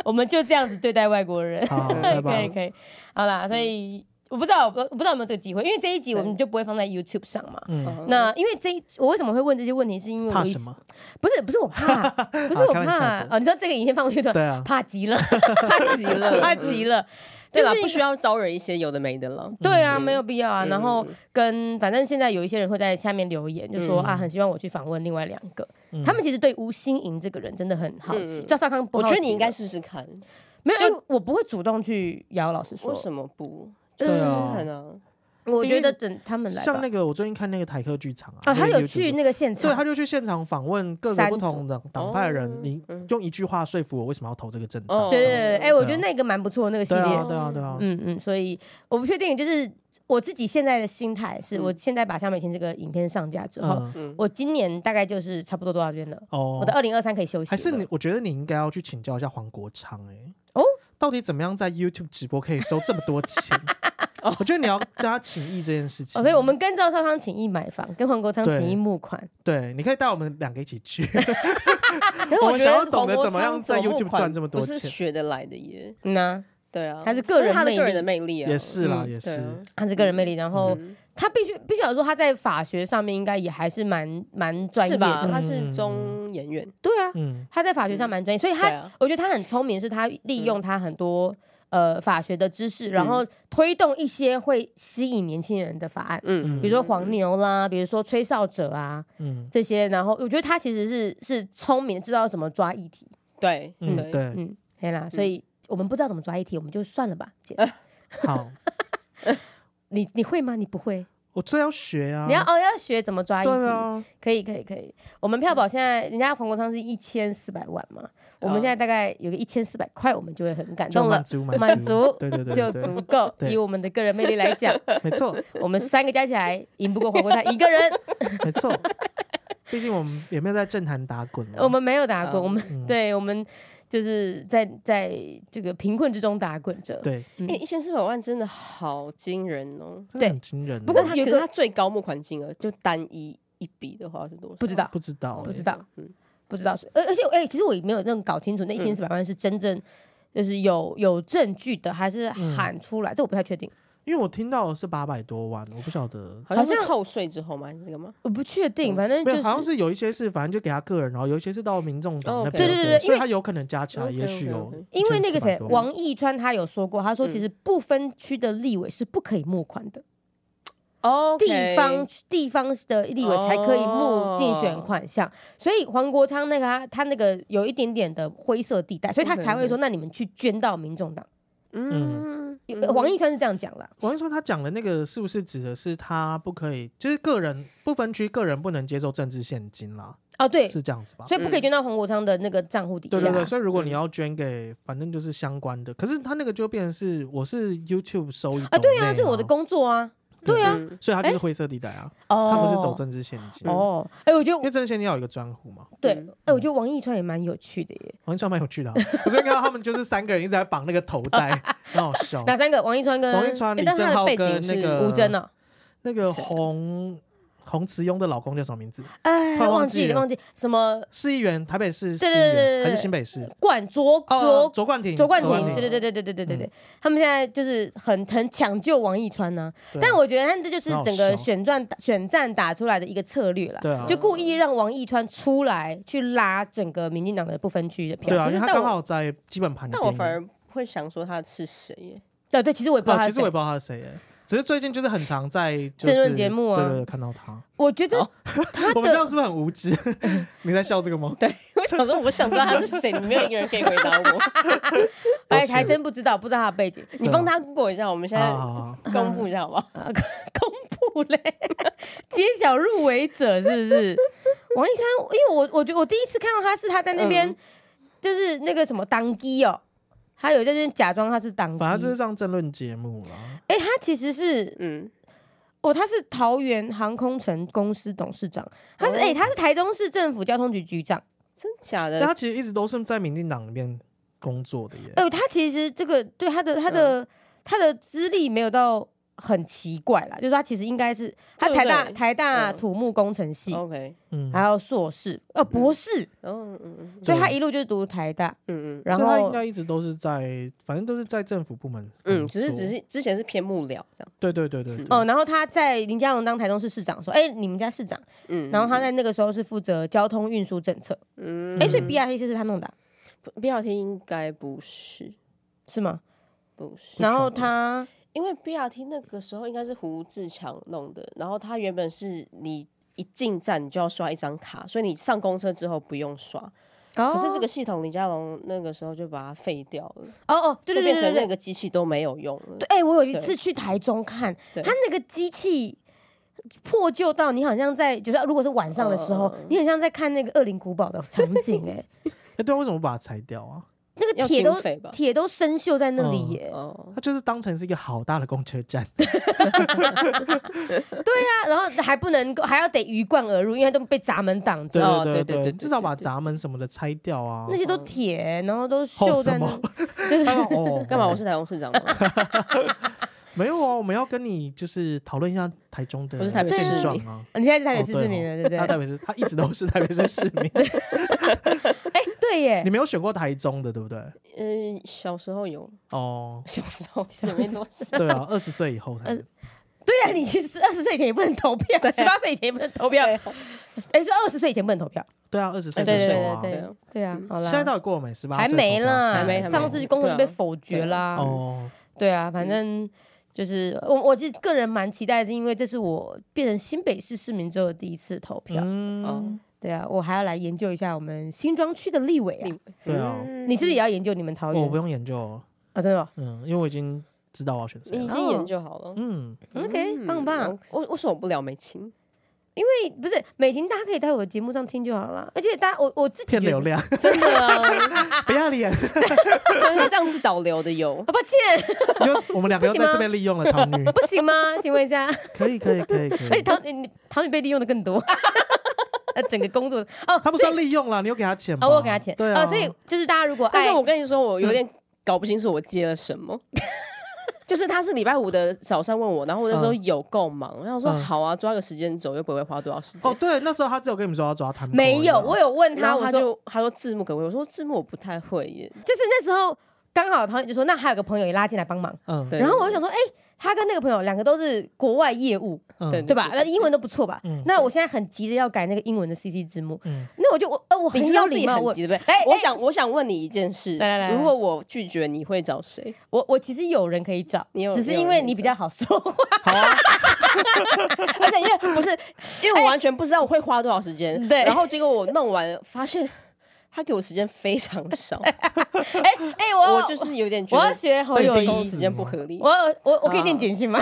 我们就这样子对待外国人。可以，可以。好啦，所以。我不知道，我不知道有没有这个机会，因为这一集我们就不会放在 YouTube 上嘛。嗯。那因为这一，我为什么会问这些问题，是因为怕什么？不是，不是我怕，*laughs* 不是我怕哦。你知道这个影片放过去的，对啊，怕极了，*laughs* 怕极了，怕极了。就是不需要招惹一些有的没的了。对啊，没有必要啊。然后跟反正现在有一些人会在下面留言，就说啊，很希望我去访问另外两个。他们其实对吴欣盈这个人真的很好奇。赵少康，我觉得你应该试试看。没有，就我不会主动去邀。老师说，为什么不？就是可能，我觉得等他们来。像那个，我最近看那个台客剧场啊，他有去那个现场，对，他就去现场访问各个不同的党派的人，你用一句话说服我为什么要投这个政党。对对对，哎，我觉得那个蛮不错，那个系列。对啊对啊对啊，嗯嗯，所以我不确定，就是我自己现在的心态是，我现在把萧美琴这个影片上架之后，我今年大概就是差不多多少天了。哦，我的二零二三可以休息。还是你？我觉得你应该要去请教一下黄国昌，哎，哦。到底怎么样在 YouTube 直播可以收这么多钱？*laughs* 我觉得你要大家请益这件事情。所以我们跟赵少康请益买房，跟黄国昌请益募款。对，你可以带我们两个一起去。*laughs* 我们想要懂得怎么样在 YouTube 赚这么多钱，不是学得来的耶。嗯对啊，他是个人他的个人的魅力啊，也是啦，也是，他是个人魅力。然后他必须必须要说，他在法学上面应该也还是蛮蛮专业的。他是中研院，对啊，他在法学上蛮专业，所以他我觉得他很聪明，是他利用他很多呃法学的知识，然后推动一些会吸引年轻人的法案，嗯，比如说黄牛啦，比如说吹哨者啊，嗯，这些。然后我觉得他其实是是聪明，知道怎么抓议题。对，嗯，对，嗯，对啦，所以。我们不知道怎么抓议题，我们就算了吧，姐。*laughs* 好，你你会吗？你不会？我这要学啊！你要哦，要学怎么抓议题。可以，可以，可以。我们票宝现在，人家黄国昌是一千四百万嘛，我们现在大概有个一千四百块，我们就会很感动了，满足，满足，对对对，就足够。以我们的个人魅力来讲，没错，我们三个加起来赢不过黄国昌一个人，没错。毕竟我们也没有在政坛打滚，我们没有打滚，我们对我们。就是在在这个贫困之中打滚着。对，哎，一千四百万真的好惊人哦，真的很惊人。不过他可是他最高募款金额就单一一笔的话是多少？不知道，不知道，不知道，嗯，不知道。而而且哎，其实我也没有那种搞清楚，那一千四百万是真正就是有有证据的，还是喊出来？这我不太确定。因为我听到的是八百多万，我不晓得，好像是扣税之后吗？还是这个吗？我不确定，反正就是好像是有一些是，反正就给他个人，然后有一些是到民众党那边，对对对对，所以他有可能加起来也许哦。因为那个谁，王义川他有说过，他说其实不分区的立委是不可以募款的，哦，地方地方的立委才可以募竞选款项，所以黄国昌那个他他那个有一点点的灰色地带，所以他才会说，那你们去捐到民众党，嗯。王一川是这样讲的。王一川他讲的那个是不是指的是他不可以，就是个人不分区，个人不能接受政治现金啦？哦，对，是这样子吧？所以不可以捐到黄国昌的那个账户底下。对对对，所以如果你要捐给，反正就是相关的。可是他那个就变成是，我是 YouTube 收益啊，对啊，是我的工作啊。对啊，所以他就是灰色地带啊，他不是走政治献金哦。哎，我觉得因为政治献金要有一个专户嘛。对，哎，我觉得王一川也蛮有趣的耶。王一川蛮有趣的，我昨天看到他们就是三个人一直在绑那个头带，*laughs* 很好笑。哪三个？王一川跟王一川、李正浩跟那个吴尊呢？那个洪。洪慈庸的老公叫什么名字？哎，忘记了，忘记什么？市议员，台北市市议员还是新北市？冠卓卓卓冠廷，卓冠廷，对对对对对对对对对。他们现在就是很很抢救王一川呢，但我觉得他这就是整个选战选战打出来的一个策略了，就故意让王一川出来去拉整个民进党的不分区的票。对啊，他刚好在基本盘。但我反而会想说他是谁耶？对对，其实我也不知道，其实我也不知道他是谁耶。只是最近就是很常在政论节目啊，对看到他。我觉得他 *laughs* 我们这样是不是很无知？*laughs* 你在笑这个吗？*laughs* 对，我想说，我想知道他是谁，你没有一个人可以回答我。哎，还真不知道，不知道他的背景。你帮他 Google 一下，我们现在公布一下好不好？公布嘞，揭晓入围者是不是？王一川，因为我我觉得我第一次看到他是他在那边，就是那个什么当机哦。他有在这边假装他是党，反正就是上政论节目了。哎、欸，他其实是，嗯，哦，他是桃园航空城公司董事长，他是，哎、欸，他是台中市政府交通局局长，真假的？但他其实一直都是在民进党里面工作的耶。哎、欸，他其实这个对他的他的、嗯、他的资历没有到。很奇怪啦，就是他其实应该是他台大台大土木工程系，OK，嗯，还有硕士，呃，博士，嗯嗯嗯，所以他一路就是读台大，嗯嗯，然后他应该一直都是在，反正都是在政府部门，嗯，只是只是之前是偏幕僚这样，对对对对，哦，然后他在林佳龙当台中市市长说，哎，你们家市长，嗯，然后他在那个时候是负责交通运输政策，嗯，哎，所以 BRT 是他弄的，BRT 应该不是，是吗？不是，然后他。因为 BRT 那个时候应该是胡志强弄的，然后他原本是你一进站你就要刷一张卡，所以你上公车之后不用刷。哦、可是这个系统李佳龙那个时候就把它废掉了。哦哦，对对对，就变成那个机器都没有用了。对，哎、欸，我有一次去台中看，他那个机器破旧到你好像在，就是如果是晚上的时候，呃、你很像在看那个恶灵古堡的场景、欸。哎，*laughs* 哎，对，为什么把它拆掉啊？那个铁都铁都生锈在那里耶，它就是当成是一个好大的公车站。*laughs* *laughs* 对呀，然后还不能够，还要得鱼贯而入，因为都被闸门挡着。对对对，至少把闸门什么的拆掉啊。那些都铁，然后都锈在那。就是 *laughs* 哦，干嘛？我是台中市长吗？没有啊，我们要跟你就是讨论一下台中的现状啊。你现在是台北市市民了，对不对？他台北市，他一直都是台北市市民。*laughs* 哎，对耶，你没有选过台中的，对不对？嗯，小时候有哦，小时候小没多少。对啊，二十岁以后才。对呀，你其实二十岁以前也不能投票，十八岁以前也不能投票。哎，是二十岁以前不能投票。对啊，二十岁以前啊。对对啊，好了。现在到底过了没？十八还没啦，还没。上次公投就被否决啦。哦。对啊，反正。就是我，我其实个人蛮期待，是因为这是我变成新北市市民之后的第一次投票。嗯，哦、对啊，我还要来研究一下我们新庄区的立委啊。对啊，你是不是也要研究你们桃园？我不用研究啊，真的。嗯，因为我已经知道我要选谁。你已经研究好了。嗯，OK，棒棒。我为什么不聊美琴？因为不是美琴，大家可以在我的节目上听就好了。而且大家，我我自己骗流量，*laughs* 真的啊，*laughs* 不要脸，就是这样子导流的有。*laughs* 抱歉，因为我们两个又在这边利用了唐女，不行吗？请问一下，可以可以可以可以。而且唐女桃女被利用的更多，整个工作哦，他不算利用了，你有给他钱吗？我有给他钱，对啊。所以就是大家如果，但是我跟你说，我有点搞不清楚我接了什么。就是他是礼拜五的早上问我，然后我那时候有够忙，然后我说好啊，抓个时间走又不会花多少时间。哦，对，那时候他只有跟你们说要抓他，没有，我有问他，我说他说字幕可不可以？我说字幕我不太会耶。就是那时候刚好唐女就说，那还有个朋友也拉进来帮忙。嗯，对。然后我就想说，哎。他跟那个朋友两个都是国外业务，对对吧？那英文都不错吧？那我现在很急着要改那个英文的 CC 字幕，那我就我呃我很有礼貌，对不对？哎，我想我想问你一件事，来来来，如果我拒绝，你会找谁？我我其实有人可以找，你只是因为你比较好说话，好啊。*laughs* 而且因为不是因为我完全不知道我会花多少时间，对，然后结果我弄完发现。他给我时间非常 *laughs* 少，哎哎，我我就是有点觉得我要学好有意思，时间不合理。我我我可以念简讯吗？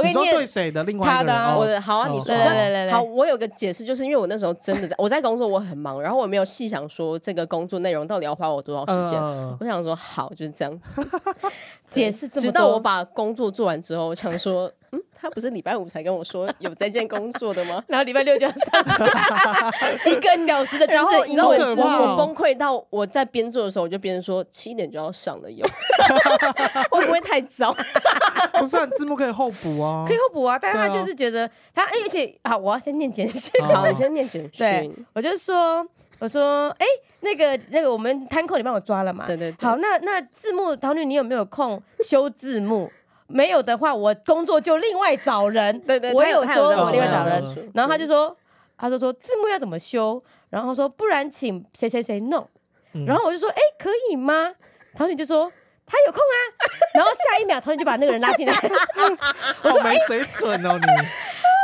我跟你说对谁的？另外他的，我的好啊，你说来来来，好，我有个解释，就是因为我那时候真的在我在工作，我很忙，然后我没有细想说这个工作内容到底要花我多少时间。我想说好就是这样，*laughs* 解释直到我把工作做完之后，我想说。嗯，他不是礼拜五才跟我说有这件工作的吗？*laughs* 然后礼拜六就要上架 *laughs* 一个小时的真正英文，然后我我崩溃到我在边做的时候，我就边说七点就要上了，有会不会太早？*laughs* 不是，字幕可以后补啊，可以后补啊。但是他就是觉得他，而且好，我要先念简讯，好，我先念简讯。对，我就说，我说，哎，那个那个，我们摊扣你帮我抓了嘛？对对。好，那那字幕桃女，你有没有空修字幕？*laughs* 没有的话，我工作就另外找人。对对，我有说，我另外找人。然后他就说，他就说字幕要怎么修？然后说不然请谁谁谁弄。然后我就说，哎，可以吗？唐女就说他有空啊。*laughs* 然后下一秒，童女就把那个人拉进来。*laughs* 我说没水准哦你。*laughs*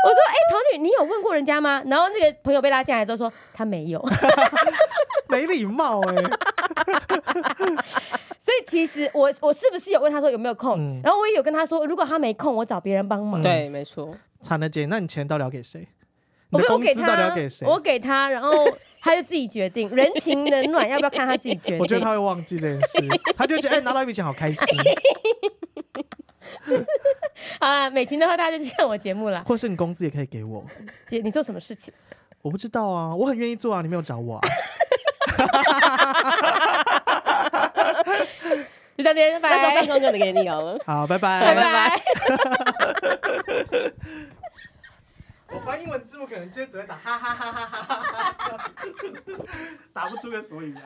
我说，哎，童女，你有问过人家吗？然后那个朋友被拉进来之后说他没有。没礼貌哎。所以其实我我是不是有问他说有没有空？嗯、然后我也有跟他说，如果他没空，我找别人帮忙。对，没错。惨了姐，那你钱到底要给谁？我没有给他，我给他，然后 *laughs* 他就自己决定。人情冷暖要不要看他自己决定？我觉得他会忘记这件事，他就觉得哎、欸、拿到一笔钱好开心。*laughs* 好了，美琴的话大家就去看我节目了，或是你工资也可以给我。姐，你做什么事情？*laughs* 我不知道啊，我很愿意做啊，你没有找我啊。就到这边，拜拜。那时候上妆就给你好了。好，拜拜，拜拜。我发英文字幕可能就只会打哈哈哈哈哈哈，打不出个所以然。